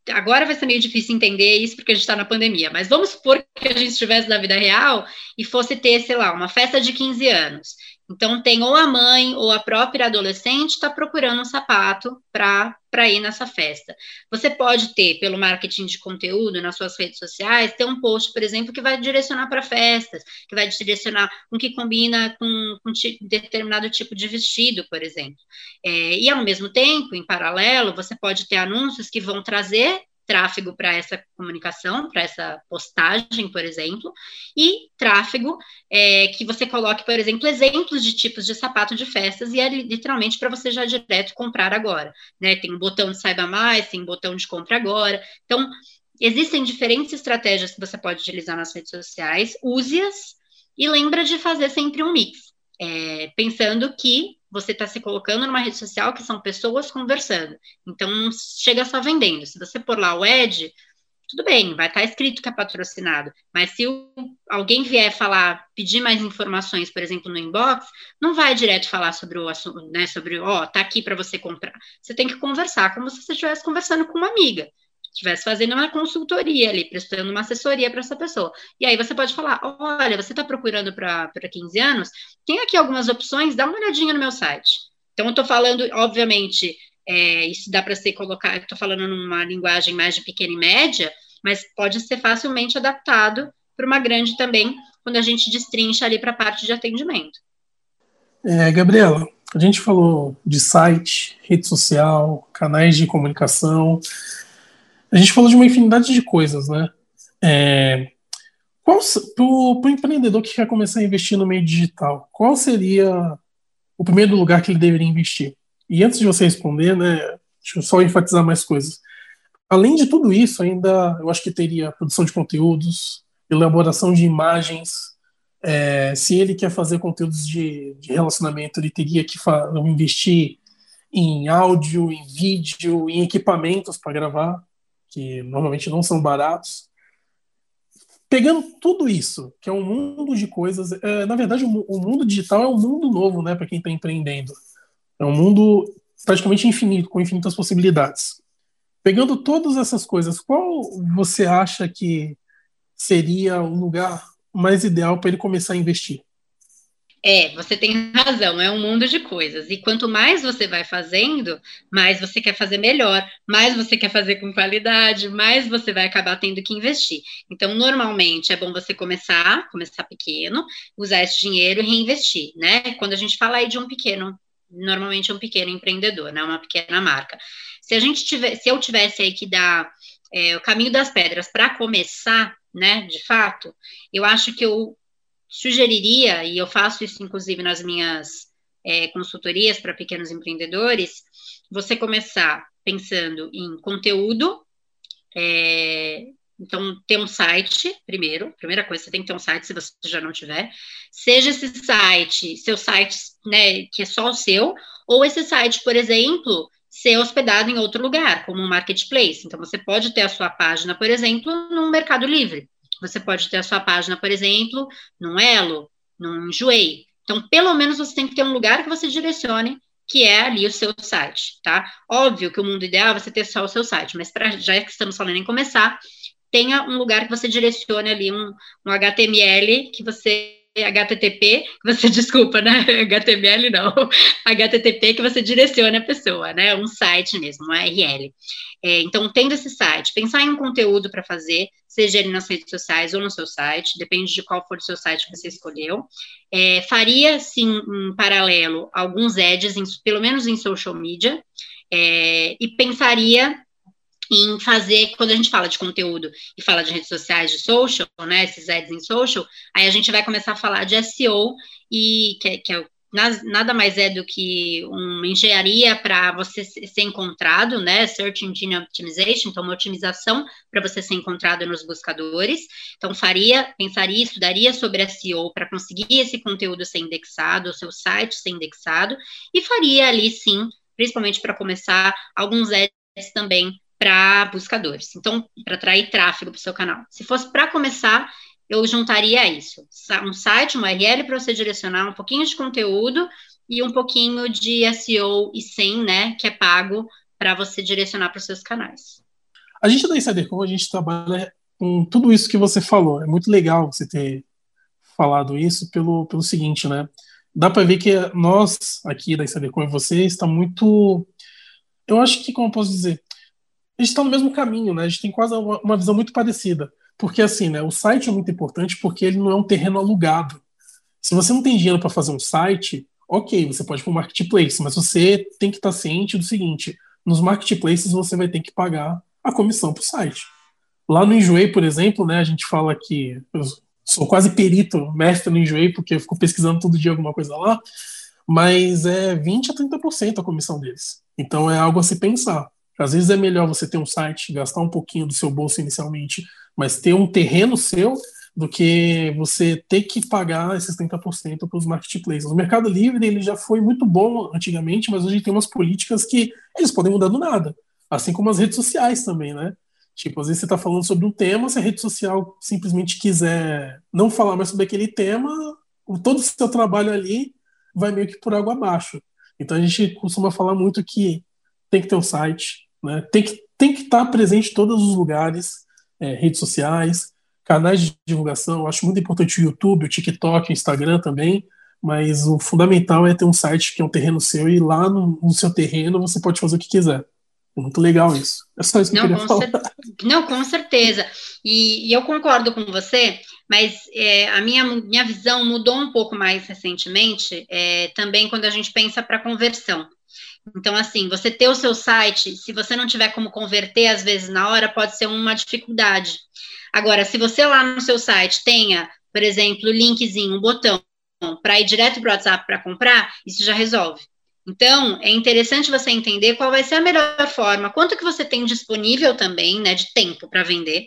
agora vai ser meio difícil entender isso porque a gente está na pandemia, mas vamos supor que a gente estivesse na vida real e fosse ter, sei lá, uma festa de 15 anos. Então, tem ou a mãe ou a própria adolescente está procurando um sapato para ir nessa festa. Você pode ter, pelo marketing de conteúdo nas suas redes sociais, ter um post, por exemplo, que vai direcionar para festas, que vai direcionar com que combina com, com determinado tipo de vestido, por exemplo. É, e, ao mesmo tempo, em paralelo, você pode ter anúncios que vão trazer tráfego para essa comunicação, para essa postagem, por exemplo, e tráfego é, que você coloque, por exemplo, exemplos de tipos de sapato de festas e é literalmente para você já direto comprar agora, né? Tem um botão de saiba mais, tem um botão de compra agora. Então, existem diferentes estratégias que você pode utilizar nas redes sociais, use-as e lembra de fazer sempre um mix, é, pensando que você está se colocando numa rede social que são pessoas conversando. Então, não chega só vendendo. Se você pôr lá o Ed, tudo bem, vai estar tá escrito que é patrocinado. Mas se o, alguém vier falar, pedir mais informações, por exemplo, no inbox, não vai direto falar sobre o assunto, né? Sobre, ó, oh, tá aqui para você comprar. Você tem que conversar como se você estivesse conversando com uma amiga estivesse fazendo uma consultoria ali, prestando uma assessoria para essa pessoa. E aí você pode falar: olha, você está procurando para 15 anos? Tem aqui algumas opções, dá uma olhadinha no meu site. Então, eu estou falando, obviamente, é, isso dá para ser colocar, estou falando numa linguagem mais de pequena e média, mas pode ser facilmente adaptado para uma grande também, quando a gente destrincha ali para a parte de atendimento. É, Gabriela, a gente falou de site, rede social, canais de comunicação, a gente falou de uma infinidade de coisas, né? É, para o empreendedor que quer começar a investir no meio digital, qual seria o primeiro lugar que ele deveria investir? E antes de você responder, né, deixa eu só enfatizar mais coisas. Além de tudo isso, ainda eu acho que teria produção de conteúdos, elaboração de imagens. É, se ele quer fazer conteúdos de, de relacionamento, ele teria que investir em áudio, em vídeo, em equipamentos para gravar que normalmente não são baratos. Pegando tudo isso, que é um mundo de coisas, é, na verdade, o, o, mundo digital é um mundo novo, né, para quem está empreendendo. É um mundo praticamente infinito, com infinitas possibilidades. Pegando todas essas coisas, qual você acha que seria o lugar mais ideal para ele começar a investir? É, você tem razão, é um mundo de coisas. E quanto mais você vai fazendo, mais você quer fazer melhor, mais você quer fazer com qualidade, mais você vai acabar tendo que investir. Então, normalmente é bom você começar, começar pequeno, usar esse dinheiro e reinvestir, né? Quando a gente fala aí de um pequeno, normalmente é um pequeno empreendedor, né? Uma pequena marca. Se a gente tiver, se eu tivesse aí que dar é, o caminho das pedras para começar, né, de fato, eu acho que eu sugeriria, e eu faço isso inclusive nas minhas é, consultorias para pequenos empreendedores, você começar pensando em conteúdo, é, então, ter um site, primeiro, primeira coisa, você tem que ter um site se você já não tiver. Seja esse site, seu site, né, que é só o seu, ou esse site, por exemplo, ser hospedado em outro lugar, como um marketplace. Então, você pode ter a sua página, por exemplo, no Mercado Livre. Você pode ter a sua página, por exemplo, num Elo, num Enjoei. Então, pelo menos você tem que ter um lugar que você direcione, que é ali o seu site, tá? Óbvio que o mundo ideal é você ter só o seu site, mas pra, já que estamos falando em começar, tenha um lugar que você direcione ali, um, um HTML que você HTTP, você <laughs> desculpa, né? HTML não, HTTP que você direciona a pessoa, né? Um site mesmo, um URL. É, então, tendo esse site, pensar em um conteúdo para fazer, seja ele nas redes sociais ou no seu site, depende de qual for o seu site que você escolheu. É, faria, sim, em paralelo, alguns ads, em, pelo menos em social media, é, e pensaria em fazer, quando a gente fala de conteúdo e fala de redes sociais, de social, né, esses ads em social, aí a gente vai começar a falar de SEO, e que, que é, nada mais é do que uma engenharia para você ser encontrado, né, Search Engine Optimization, então uma otimização para você ser encontrado nos buscadores. Então faria, pensaria, estudaria sobre SEO para conseguir esse conteúdo ser indexado, o seu site ser indexado, e faria ali sim, principalmente para começar, alguns ads também para buscadores. Então, para atrair tráfego para o seu canal. Se fosse para começar, eu juntaria isso: um site, uma URL para você direcionar um pouquinho de conteúdo e um pouquinho de SEO e SEM, né, que é pago para você direcionar para os seus canais. A gente da InsiderCom, a gente trabalha com tudo isso que você falou. É muito legal você ter falado isso pelo, pelo seguinte, né? Dá para ver que nós aqui da InsiderCom e você está muito eu acho que, como eu posso dizer, a gente está no mesmo caminho, né? A gente tem quase uma, uma, visão muito parecida. Porque, assim, né? O site é muito importante porque ele não é um terreno alugado. Se você não tem dinheiro para fazer um site, ok, você pode ir para o marketplace, mas você tem que estar tá ciente do seguinte: nos marketplaces você vai ter que pagar a comissão para o site. Lá no Enjoei, por exemplo, né? A gente fala que eu sou quase perito, mestre no Enjoei, porque eu fico pesquisando todo dia alguma coisa lá, mas é 20 a 30% a comissão deles. Então é algo a se pensar. Às vezes é melhor você ter um site, gastar um pouquinho do seu bolso inicialmente, mas ter um terreno seu, do que você ter que pagar esses 30% para os marketplaces. O Mercado Livre ele já foi muito bom antigamente, mas hoje tem umas políticas que eles podem mudar do nada. Assim como as redes sociais também, né? Tipo, às vezes você está falando sobre um tema, se a rede social simplesmente quiser não falar mais sobre aquele tema, todo o seu trabalho ali vai meio que por água abaixo. Então a gente costuma falar muito que tem que ter um site, né? Tem que tem que estar presente em todos os lugares, é, redes sociais, canais de divulgação. Eu acho muito importante o YouTube, o TikTok, o Instagram também. Mas o fundamental é ter um site que é um terreno seu e lá no, no seu terreno você pode fazer o que quiser. Muito legal isso. É só isso que não, eu queria falar. Não, com certeza. E, e, eu concordo com você, mas é, a minha, minha visão mudou um pouco mais recentemente, é, também quando a gente pensa para conversão. Então, assim, você ter o seu site, se você não tiver como converter, às vezes, na hora, pode ser uma dificuldade. Agora, se você lá no seu site tenha, por exemplo, linkzinho, um botão para ir direto para o WhatsApp para comprar, isso já resolve. Então, é interessante você entender qual vai ser a melhor forma, quanto que você tem disponível também, né, de tempo para vender,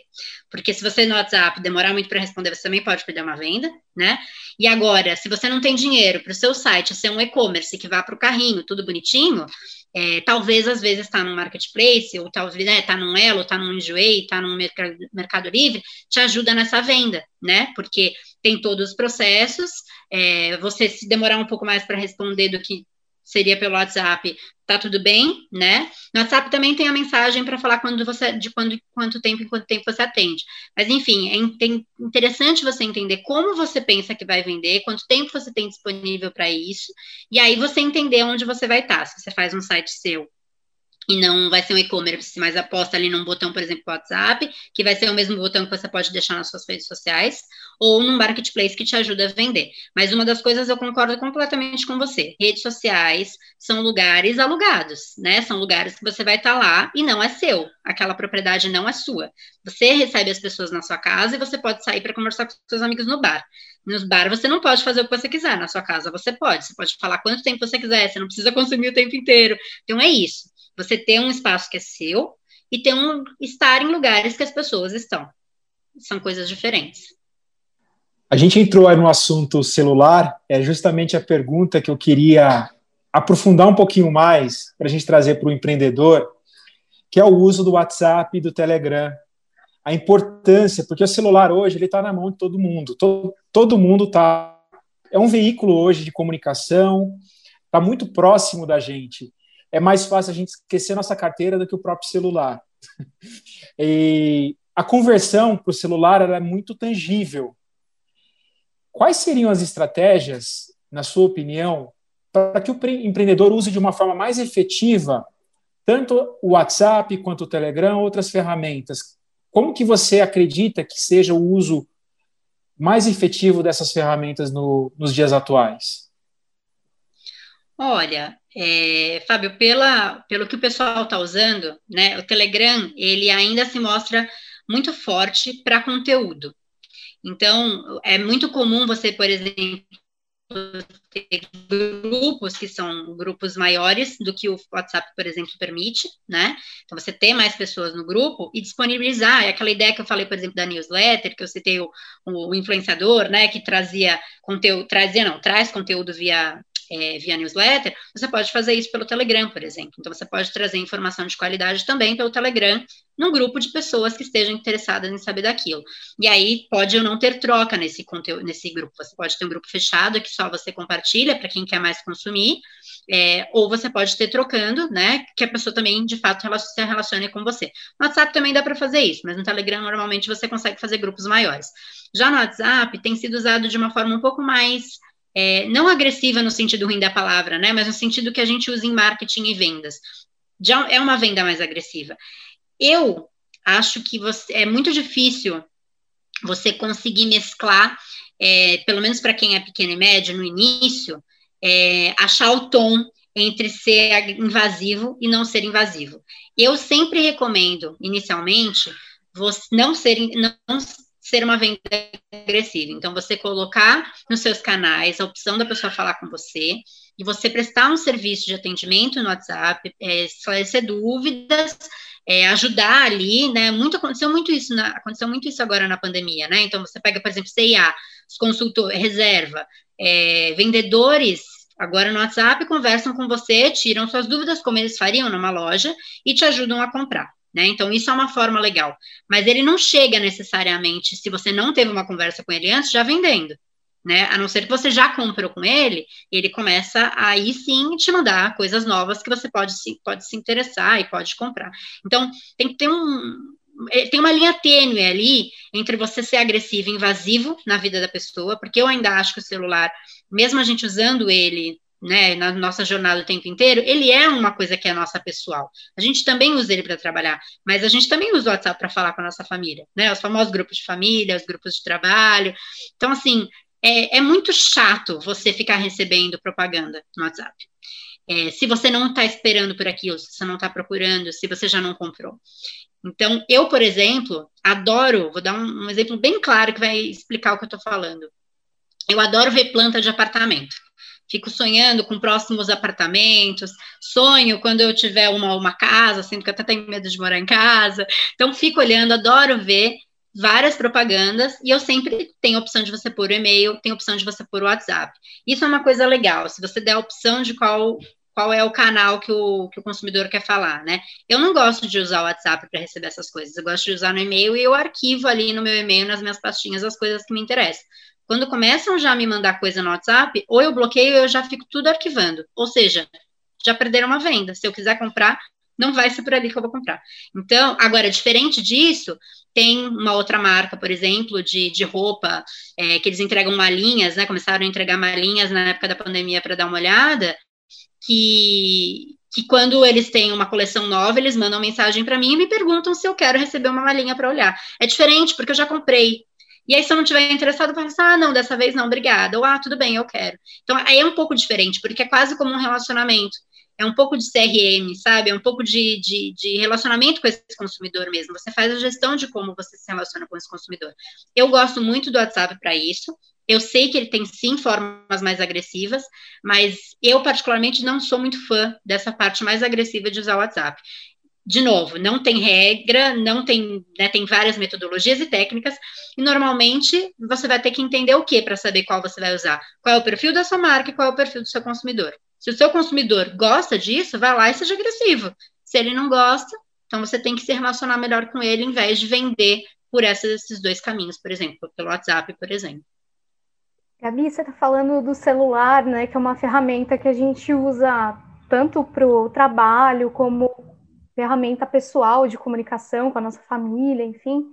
porque se você no WhatsApp demorar muito para responder, você também pode perder uma venda, né? E agora, se você não tem dinheiro para o seu site ser um e-commerce que vá para o carrinho, tudo bonitinho, é, talvez às vezes está no marketplace, ou talvez está né, num Elo, está num Enjoei, está num mercado, mercado Livre, te ajuda nessa venda, né? Porque tem todos os processos, é, você se demorar um pouco mais para responder do que seria pelo WhatsApp, tá tudo bem, né? No WhatsApp também tem a mensagem para falar quando você, de quando, quanto tempo, quanto tempo você atende. Mas enfim, é interessante você entender como você pensa que vai vender, quanto tempo você tem disponível para isso, e aí você entender onde você vai estar. Tá. Se você faz um site seu e não vai ser um e-commerce, mas aposta ali num botão, por exemplo, WhatsApp, que vai ser o mesmo botão que você pode deixar nas suas redes sociais, ou num marketplace que te ajuda a vender. Mas uma das coisas eu concordo completamente com você: redes sociais são lugares alugados, né? São lugares que você vai estar tá lá e não é seu, aquela propriedade não é sua. Você recebe as pessoas na sua casa e você pode sair para conversar com seus amigos no bar. Nos bar você não pode fazer o que você quiser, na sua casa você pode, você pode falar quanto tempo você quiser, você não precisa consumir o tempo inteiro. Então é isso. Você ter um espaço que é seu e ter um estar em lugares que as pessoas estão. São coisas diferentes. A gente entrou aí no assunto celular, é justamente a pergunta que eu queria aprofundar um pouquinho mais para a gente trazer para o empreendedor, que é o uso do WhatsApp e do Telegram. A importância, porque o celular hoje ele está na mão de todo mundo. Todo, todo mundo está. É um veículo hoje de comunicação, está muito próximo da gente é mais fácil a gente esquecer nossa carteira do que o próprio celular. <laughs> e a conversão para o celular é muito tangível. Quais seriam as estratégias, na sua opinião, para que o empreendedor use de uma forma mais efetiva tanto o WhatsApp quanto o Telegram, outras ferramentas. Como que você acredita que seja o uso mais efetivo dessas ferramentas no, nos dias atuais? Olha, é, Fábio, pela, pelo que o pessoal está usando, né, o Telegram ele ainda se mostra muito forte para conteúdo. Então, é muito comum você, por exemplo, ter grupos que são grupos maiores do que o WhatsApp, por exemplo, permite, né? Então, você ter mais pessoas no grupo e disponibilizar. É aquela ideia que eu falei, por exemplo, da newsletter, que eu citei o, o influenciador, né? Que trazia conteúdo, trazia, não, traz conteúdo via é, via newsletter, você pode fazer isso pelo Telegram, por exemplo. Então, você pode trazer informação de qualidade também pelo Telegram, num grupo de pessoas que estejam interessadas em saber daquilo. E aí, pode ou não ter troca nesse conteúdo, nesse grupo. Você pode ter um grupo fechado que só você compartilha para quem quer mais consumir, é, ou você pode ter trocando, né? Que a pessoa também, de fato, se relacione com você. No WhatsApp também dá para fazer isso, mas no Telegram, normalmente, você consegue fazer grupos maiores. Já no WhatsApp, tem sido usado de uma forma um pouco mais é, não agressiva no sentido ruim da palavra, né, mas no sentido que a gente usa em marketing e vendas. Já é uma venda mais agressiva. Eu acho que você, é muito difícil você conseguir mesclar, é, pelo menos para quem é pequeno e médio, no início, é, achar o tom entre ser invasivo e não ser invasivo. Eu sempre recomendo, inicialmente, você não ser, não ser uma venda agressiva. Então, você colocar nos seus canais a opção da pessoa falar com você e você prestar um serviço de atendimento no WhatsApp, é, esclarecer dúvidas, é, ajudar ali, né? Muito aconteceu muito isso, na, aconteceu muito isso agora na pandemia, né? Então, você pega, por exemplo, CIA, os consultores, reserva, é, vendedores agora no WhatsApp conversam com você, tiram suas dúvidas, como eles fariam numa loja, e te ajudam a comprar. Né? Então, isso é uma forma legal. Mas ele não chega necessariamente, se você não teve uma conversa com ele antes, já vendendo. Né? A não ser que você já comprou com ele, ele começa aí sim te mandar coisas novas que você pode se, pode se interessar e pode comprar. Então, tem que ter um. É, tem uma linha tênue ali entre você ser agressivo e invasivo na vida da pessoa, porque eu ainda acho que o celular, mesmo a gente usando ele né, na nossa jornada o tempo inteiro, ele é uma coisa que é nossa pessoal. A gente também usa ele para trabalhar, mas a gente também usa o WhatsApp para falar com a nossa família, né? Os famosos grupos de família, os grupos de trabalho. Então, assim, é, é muito chato você ficar recebendo propaganda no WhatsApp. É, se você não está esperando por aquilo, se você não está procurando, se você já não comprou. Então, eu, por exemplo, adoro, vou dar um, um exemplo bem claro que vai explicar o que eu estou falando. Eu adoro ver planta de apartamento fico sonhando com próximos apartamentos, sonho quando eu tiver uma, uma casa, sendo que até tenho medo de morar em casa. Então, fico olhando, adoro ver várias propagandas e eu sempre tenho a opção de você pôr o e-mail, tem opção de você pôr o WhatsApp. Isso é uma coisa legal, se você der a opção de qual qual é o canal que o, que o consumidor quer falar, né? Eu não gosto de usar o WhatsApp para receber essas coisas, eu gosto de usar no e-mail e eu arquivo ali no meu e-mail, nas minhas pastinhas, as coisas que me interessam. Quando começam já a me mandar coisa no WhatsApp, ou eu bloqueio eu já fico tudo arquivando. Ou seja, já perderam uma venda. Se eu quiser comprar, não vai ser por ali que eu vou comprar. Então, agora, diferente disso, tem uma outra marca, por exemplo, de, de roupa, é, que eles entregam malinhas, né? Começaram a entregar malinhas na época da pandemia para dar uma olhada, que, que quando eles têm uma coleção nova, eles mandam mensagem para mim e me perguntam se eu quero receber uma malinha para olhar. É diferente, porque eu já comprei. E aí, se eu não tiver interessado, falo assim, ah, não, dessa vez não, obrigada. Ou, ah, tudo bem, eu quero. Então, aí é um pouco diferente, porque é quase como um relacionamento. É um pouco de CRM, sabe? É um pouco de, de, de relacionamento com esse consumidor mesmo. Você faz a gestão de como você se relaciona com esse consumidor. Eu gosto muito do WhatsApp para isso. Eu sei que ele tem sim formas mais agressivas, mas eu, particularmente, não sou muito fã dessa parte mais agressiva de usar o WhatsApp de novo, não tem regra, não tem, né, tem várias metodologias e técnicas, e normalmente você vai ter que entender o que para saber qual você vai usar. Qual é o perfil da sua marca e qual é o perfil do seu consumidor. Se o seu consumidor gosta disso, vai lá e seja agressivo. Se ele não gosta, então você tem que se relacionar melhor com ele, em vez de vender por esses dois caminhos, por exemplo, pelo WhatsApp, por exemplo. Gabi, você está falando do celular, né, que é uma ferramenta que a gente usa tanto para o trabalho como ferramenta pessoal de comunicação com a nossa família, enfim.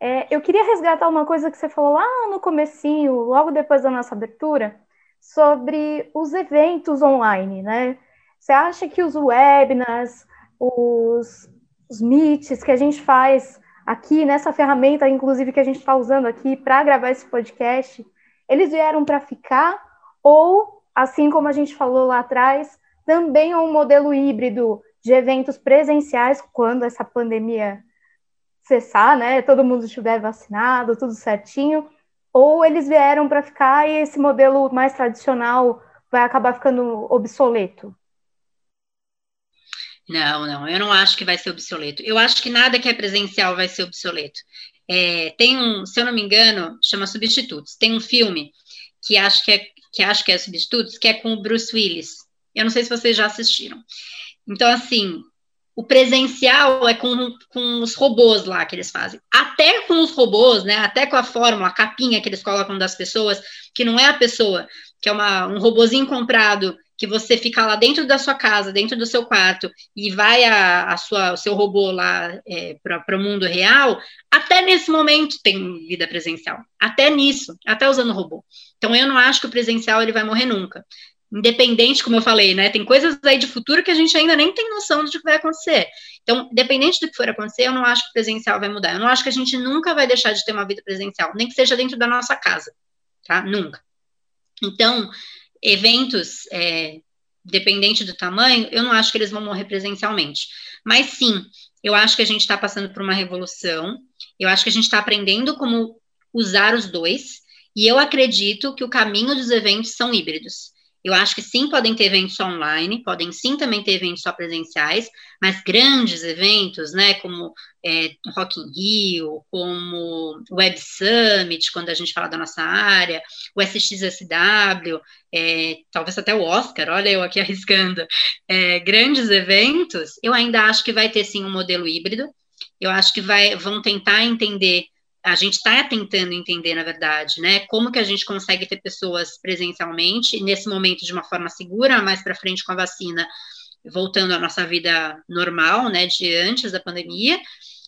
É, eu queria resgatar uma coisa que você falou lá no comecinho, logo depois da nossa abertura, sobre os eventos online, né? Você acha que os webinars, os, os meets que a gente faz aqui nessa ferramenta, inclusive que a gente está usando aqui para gravar esse podcast, eles vieram para ficar ou, assim como a gente falou lá atrás, também é um modelo híbrido de eventos presenciais quando essa pandemia cessar, né? Todo mundo estiver vacinado, tudo certinho, ou eles vieram para ficar e esse modelo mais tradicional vai acabar ficando obsoleto? Não, não, eu não acho que vai ser obsoleto. Eu acho que nada que é presencial vai ser obsoleto. É, tem um, se eu não me engano, chama Substitutos. Tem um filme que acho que é, que acho que é Substitutos, que é com o Bruce Willis. Eu não sei se vocês já assistiram. Então, assim, o presencial é com, com os robôs lá que eles fazem. Até com os robôs, né? Até com a fórmula, a capinha que eles colocam das pessoas, que não é a pessoa, que é uma, um robozinho comprado que você fica lá dentro da sua casa, dentro do seu quarto, e vai a, a sua, o seu robô lá é, para o mundo real, até nesse momento tem vida presencial. Até nisso, até usando robô. Então eu não acho que o presencial ele vai morrer nunca. Independente, como eu falei, né? Tem coisas aí de futuro que a gente ainda nem tem noção do que vai acontecer. Então, independente do que for acontecer, eu não acho que o presencial vai mudar. Eu não acho que a gente nunca vai deixar de ter uma vida presencial, nem que seja dentro da nossa casa, tá? Nunca. Então, eventos, é, dependente do tamanho, eu não acho que eles vão morrer presencialmente. Mas sim, eu acho que a gente está passando por uma revolução, eu acho que a gente está aprendendo como usar os dois, e eu acredito que o caminho dos eventos são híbridos. Eu acho que sim, podem ter eventos só online, podem sim também ter eventos só presenciais, mas grandes eventos, né, como é, Rock in Rio, como Web Summit, quando a gente fala da nossa área, o SXSW, é, talvez até o Oscar, olha eu aqui <laughs> arriscando, é, grandes eventos, eu ainda acho que vai ter sim um modelo híbrido, eu acho que vai, vão tentar entender a gente está tentando entender, na verdade, né, como que a gente consegue ter pessoas presencialmente, nesse momento de uma forma segura, mais para frente com a vacina, voltando à nossa vida normal, né, de antes da pandemia,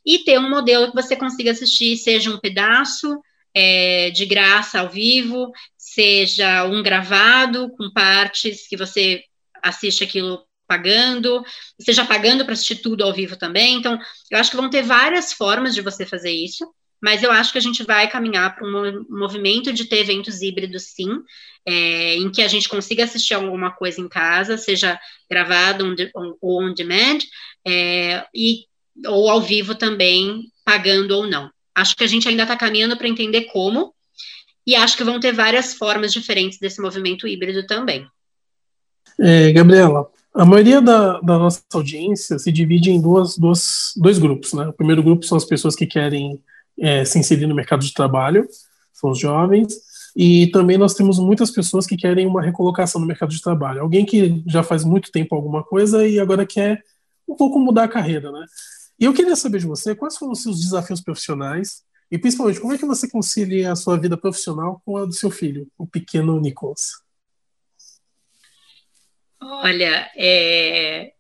e ter um modelo que você consiga assistir, seja um pedaço é, de graça ao vivo, seja um gravado com partes que você assiste aquilo pagando, seja pagando para assistir tudo ao vivo também. Então, eu acho que vão ter várias formas de você fazer isso mas eu acho que a gente vai caminhar para um movimento de ter eventos híbridos, sim, é, em que a gente consiga assistir alguma coisa em casa, seja gravado ou on demand, é, e, ou ao vivo também, pagando ou não. Acho que a gente ainda está caminhando para entender como, e acho que vão ter várias formas diferentes desse movimento híbrido também. É, Gabriela, a maioria da, da, nossa audiência se divide em duas, duas, dois grupos. Né? O primeiro grupo são as pessoas que querem é, se inserir no mercado de trabalho, são os jovens, e também nós temos muitas pessoas que querem uma recolocação no mercado de trabalho. Alguém que já faz muito tempo alguma coisa e agora quer um pouco mudar a carreira, né? E eu queria saber de você quais foram os seus desafios profissionais e principalmente como é que você concilia a sua vida profissional com a do seu filho, o pequeno Nicholas. Olha, é...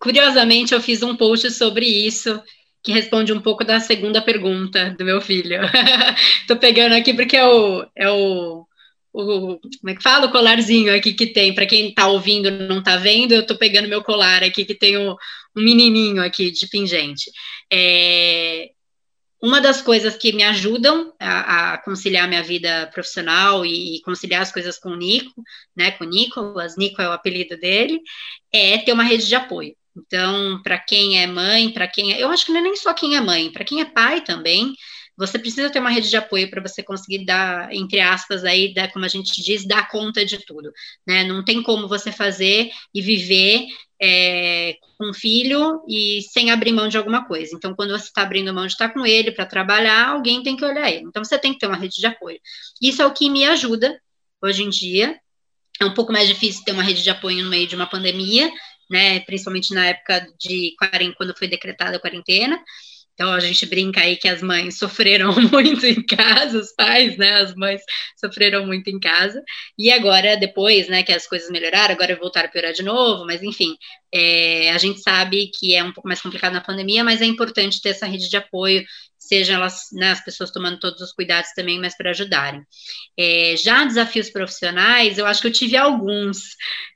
curiosamente eu fiz um post sobre isso que responde um pouco da segunda pergunta do meu filho. <laughs> Tô pegando aqui porque é o, é o, o, como é que fala? O colarzinho aqui que tem, para quem tá ouvindo não tá vendo, eu tô pegando meu colar aqui que tem o, um menininho aqui de pingente. É, uma das coisas que me ajudam a, a, conciliar minha vida profissional e conciliar as coisas com o Nico, né, com o Nicolas, Nico é o apelido dele, é ter uma rede de apoio. Então, para quem é mãe, para quem é. Eu acho que não é nem só quem é mãe, para quem é pai também, você precisa ter uma rede de apoio para você conseguir dar, entre aspas, aí, dar, como a gente diz, dar conta de tudo. Né? Não tem como você fazer e viver é, com um filho e sem abrir mão de alguma coisa. Então, quando você está abrindo mão de estar com ele para trabalhar, alguém tem que olhar ele. Então, você tem que ter uma rede de apoio. Isso é o que me ajuda hoje em dia. É um pouco mais difícil ter uma rede de apoio no meio de uma pandemia, né, principalmente na época de quando foi decretada a quarentena. Então a gente brinca aí que as mães sofreram <laughs> muito em casa, os pais, né, as mães sofreram muito em casa. E agora depois, né, que as coisas melhoraram, agora voltaram a piorar de novo, mas enfim, é, a gente sabe que é um pouco mais complicado na pandemia, mas é importante ter essa rede de apoio, sejam elas, né, as pessoas tomando todos os cuidados também, mas para ajudarem. É, já desafios profissionais, eu acho que eu tive alguns.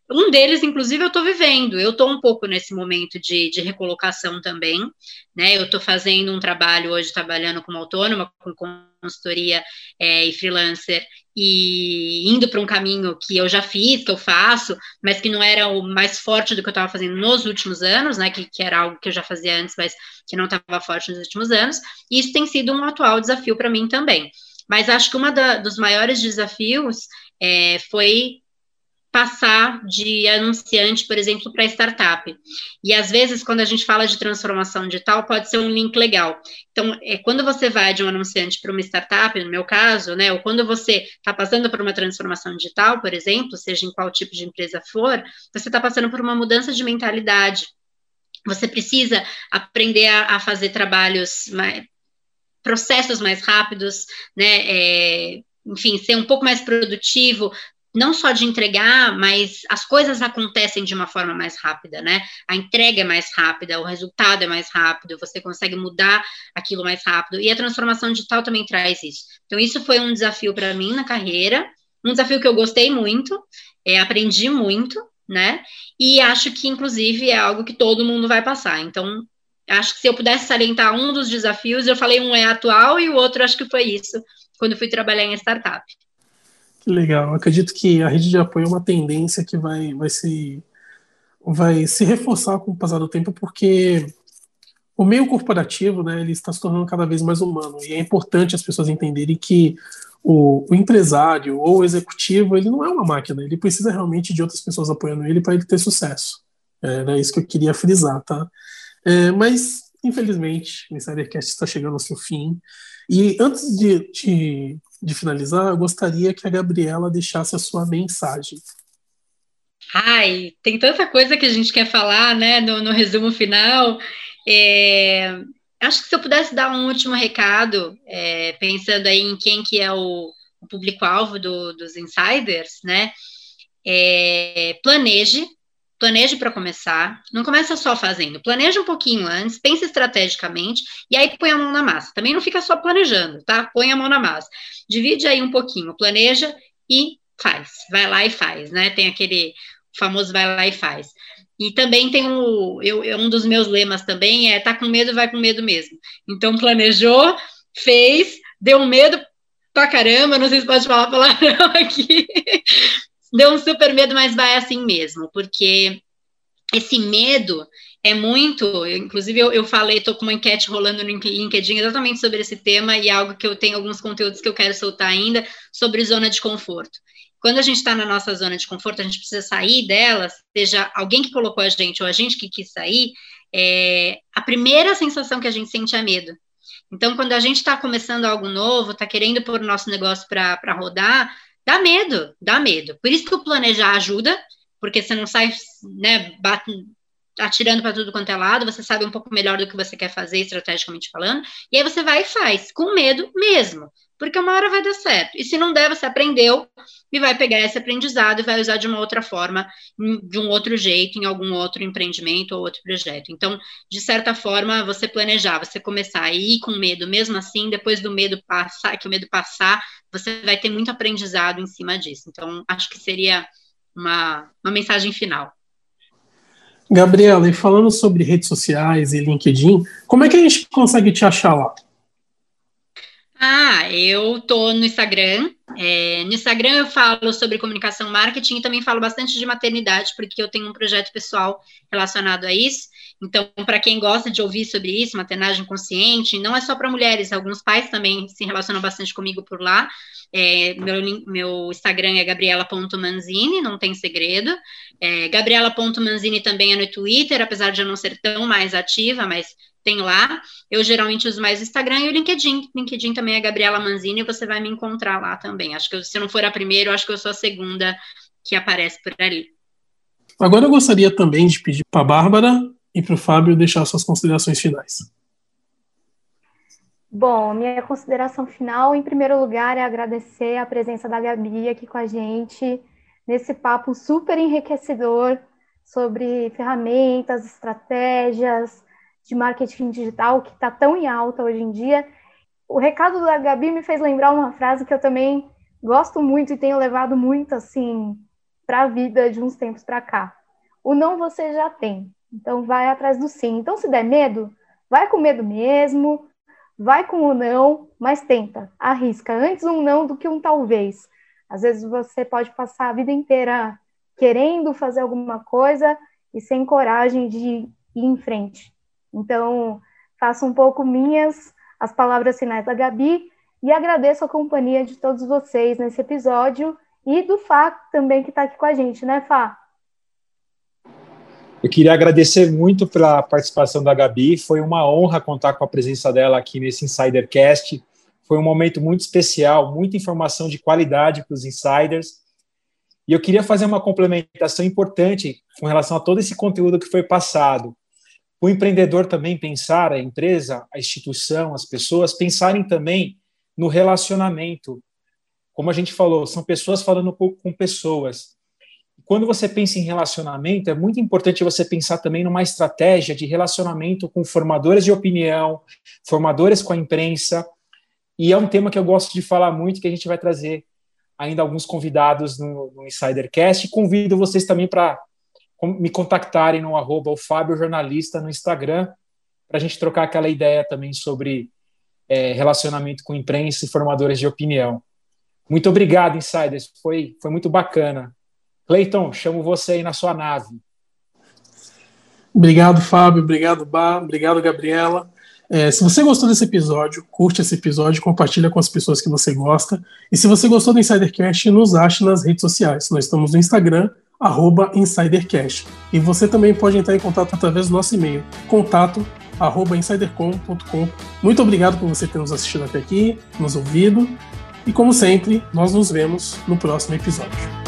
Um deles, inclusive, eu estou vivendo. Eu estou um pouco nesse momento de, de recolocação também, né? Eu estou fazendo um trabalho hoje, trabalhando como autônoma, com consultoria é, e freelancer, e indo para um caminho que eu já fiz, que eu faço, mas que não era o mais forte do que eu estava fazendo nos últimos anos, né? Que, que era algo que eu já fazia antes, mas que não estava forte nos últimos anos. E isso tem sido um atual desafio para mim também. Mas acho que um dos maiores desafios é, foi passar de anunciante, por exemplo, para startup. E às vezes, quando a gente fala de transformação digital, pode ser um link legal. Então, é, quando você vai de um anunciante para uma startup, no meu caso, né, ou quando você está passando por uma transformação digital, por exemplo, seja em qual tipo de empresa for, você está passando por uma mudança de mentalidade. Você precisa aprender a, a fazer trabalhos mais, processos mais rápidos, né? É, enfim, ser um pouco mais produtivo, não só de entregar, mas as coisas acontecem de uma forma mais rápida, né? A entrega é mais rápida, o resultado é mais rápido, você consegue mudar aquilo mais rápido. E a transformação digital também traz isso. Então, isso foi um desafio para mim na carreira, um desafio que eu gostei muito, é, aprendi muito, né? E acho que, inclusive, é algo que todo mundo vai passar. Então, acho que se eu pudesse salientar um dos desafios, eu falei um é atual e o outro acho que foi isso, quando fui trabalhar em startup. Legal. acredito que a rede de apoio é uma tendência que vai, vai, se, vai se reforçar com o passar do tempo, porque o meio corporativo né, ele está se tornando cada vez mais humano. E é importante as pessoas entenderem que o, o empresário ou o executivo ele não é uma máquina, ele precisa realmente de outras pessoas apoiando ele para ele ter sucesso. Era isso que eu queria frisar, tá? É, mas, infelizmente, o Insidercast está chegando ao seu fim. E antes de, de de finalizar, eu gostaria que a Gabriela deixasse a sua mensagem. Ai, tem tanta coisa que a gente quer falar, né, no, no resumo final. É, acho que se eu pudesse dar um último recado, é, pensando aí em quem que é o, o público-alvo do, dos insiders, né, é, planeje, planeje para começar, não começa só fazendo, planeja um pouquinho antes, pense estrategicamente e aí põe a mão na massa. Também não fica só planejando, tá? Põe a mão na massa. Divide aí um pouquinho, planeja e faz. Vai lá e faz, né? Tem aquele famoso vai lá e faz. E também tem o, eu, um dos meus lemas também é tá com medo, vai com medo mesmo. Então <laughs> planejou, fez, deu um medo pra caramba, não sei se pode falar palavrão <laughs> aqui, deu um super medo, mas vai assim mesmo, porque esse medo é muito, inclusive eu, eu falei, estou com uma enquete rolando no LinkedIn exatamente sobre esse tema e é algo que eu tenho alguns conteúdos que eu quero soltar ainda sobre zona de conforto. Quando a gente está na nossa zona de conforto, a gente precisa sair dela, seja alguém que colocou a gente ou a gente que quis sair, é, a primeira sensação que a gente sente é medo. Então, quando a gente está começando algo novo, está querendo pôr o nosso negócio para rodar, Dá medo, dá medo. Por isso que o planejar ajuda, porque você não sai, né, atirando para tudo quanto é lado, você sabe um pouco melhor do que você quer fazer estrategicamente falando, e aí você vai e faz, com medo mesmo, porque uma hora vai dar certo. E se não der, você aprendeu e vai pegar esse aprendizado e vai usar de uma outra forma, de um outro jeito, em algum outro empreendimento ou outro projeto. Então, de certa forma, você planejar, você começar a ir com medo, mesmo assim, depois do medo passar, que o medo passar, você vai ter muito aprendizado em cima disso. Então, acho que seria uma, uma mensagem final. Gabriela, e falando sobre redes sociais e LinkedIn, como é que a gente consegue te achar lá? Ah, eu tô no Instagram. É, no Instagram eu falo sobre comunicação marketing e também falo bastante de maternidade, porque eu tenho um projeto pessoal relacionado a isso. Então, para quem gosta de ouvir sobre isso, maternagem consciente, não é só para mulheres, alguns pais também se relacionam bastante comigo por lá. É, meu, meu Instagram é gabriela.manzini, não tem segredo. É, gabriela.manzini também é no Twitter, apesar de eu não ser tão mais ativa, mas tem lá. Eu geralmente uso mais o Instagram e o LinkedIn. LinkedIn também é Gabriela Manzini, você vai me encontrar lá também. Acho que eu, se não for a primeira, eu acho que eu sou a segunda que aparece por ali. Agora eu gostaria também de pedir para a Bárbara e para o Fábio deixar suas considerações finais. Bom, minha consideração final, em primeiro lugar, é agradecer a presença da Gabi aqui com a gente nesse papo super enriquecedor sobre ferramentas, estratégias, de marketing digital que está tão em alta hoje em dia. O recado da Gabi me fez lembrar uma frase que eu também gosto muito e tenho levado muito assim para a vida de uns tempos para cá. O não você já tem, então vai atrás do sim. Então se der medo, vai com medo mesmo, vai com o não, mas tenta, arrisca. Antes um não do que um talvez. Às vezes você pode passar a vida inteira querendo fazer alguma coisa e sem coragem de ir em frente. Então, faço um pouco minhas as palavras finais da Gabi e agradeço a companhia de todos vocês nesse episódio e do Fá também que está aqui com a gente, né, Fá? Eu queria agradecer muito pela participação da Gabi. Foi uma honra contar com a presença dela aqui nesse Insidercast. Foi um momento muito especial, muita informação de qualidade para os insiders. E eu queria fazer uma complementação importante com relação a todo esse conteúdo que foi passado. O empreendedor também pensar, a empresa, a instituição, as pessoas pensarem também no relacionamento. Como a gente falou, são pessoas falando com pessoas. Quando você pensa em relacionamento, é muito importante você pensar também numa estratégia de relacionamento com formadores de opinião, formadores com a imprensa. E é um tema que eu gosto de falar muito, que a gente vai trazer ainda alguns convidados no, no Insidercast. Convido vocês também para me contactarem no arroba o Fábio Jornalista no Instagram, para a gente trocar aquela ideia também sobre é, relacionamento com imprensa e formadores de opinião. Muito obrigado, Insiders. Foi, foi muito bacana. Cleiton, chamo você aí na sua nave. Obrigado, Fábio. Obrigado, Bá. Obrigado, Gabriela. É, se você gostou desse episódio, curte esse episódio, compartilha com as pessoas que você gosta. E se você gostou do Insidercast, nos ache nas redes sociais. Nós estamos no Instagram, arroba InsiderCast. E você também pode entrar em contato através do nosso e-mail, contato arroba insidercom.com. Muito obrigado por você ter nos assistido até aqui, nos ouvido. E como sempre, nós nos vemos no próximo episódio.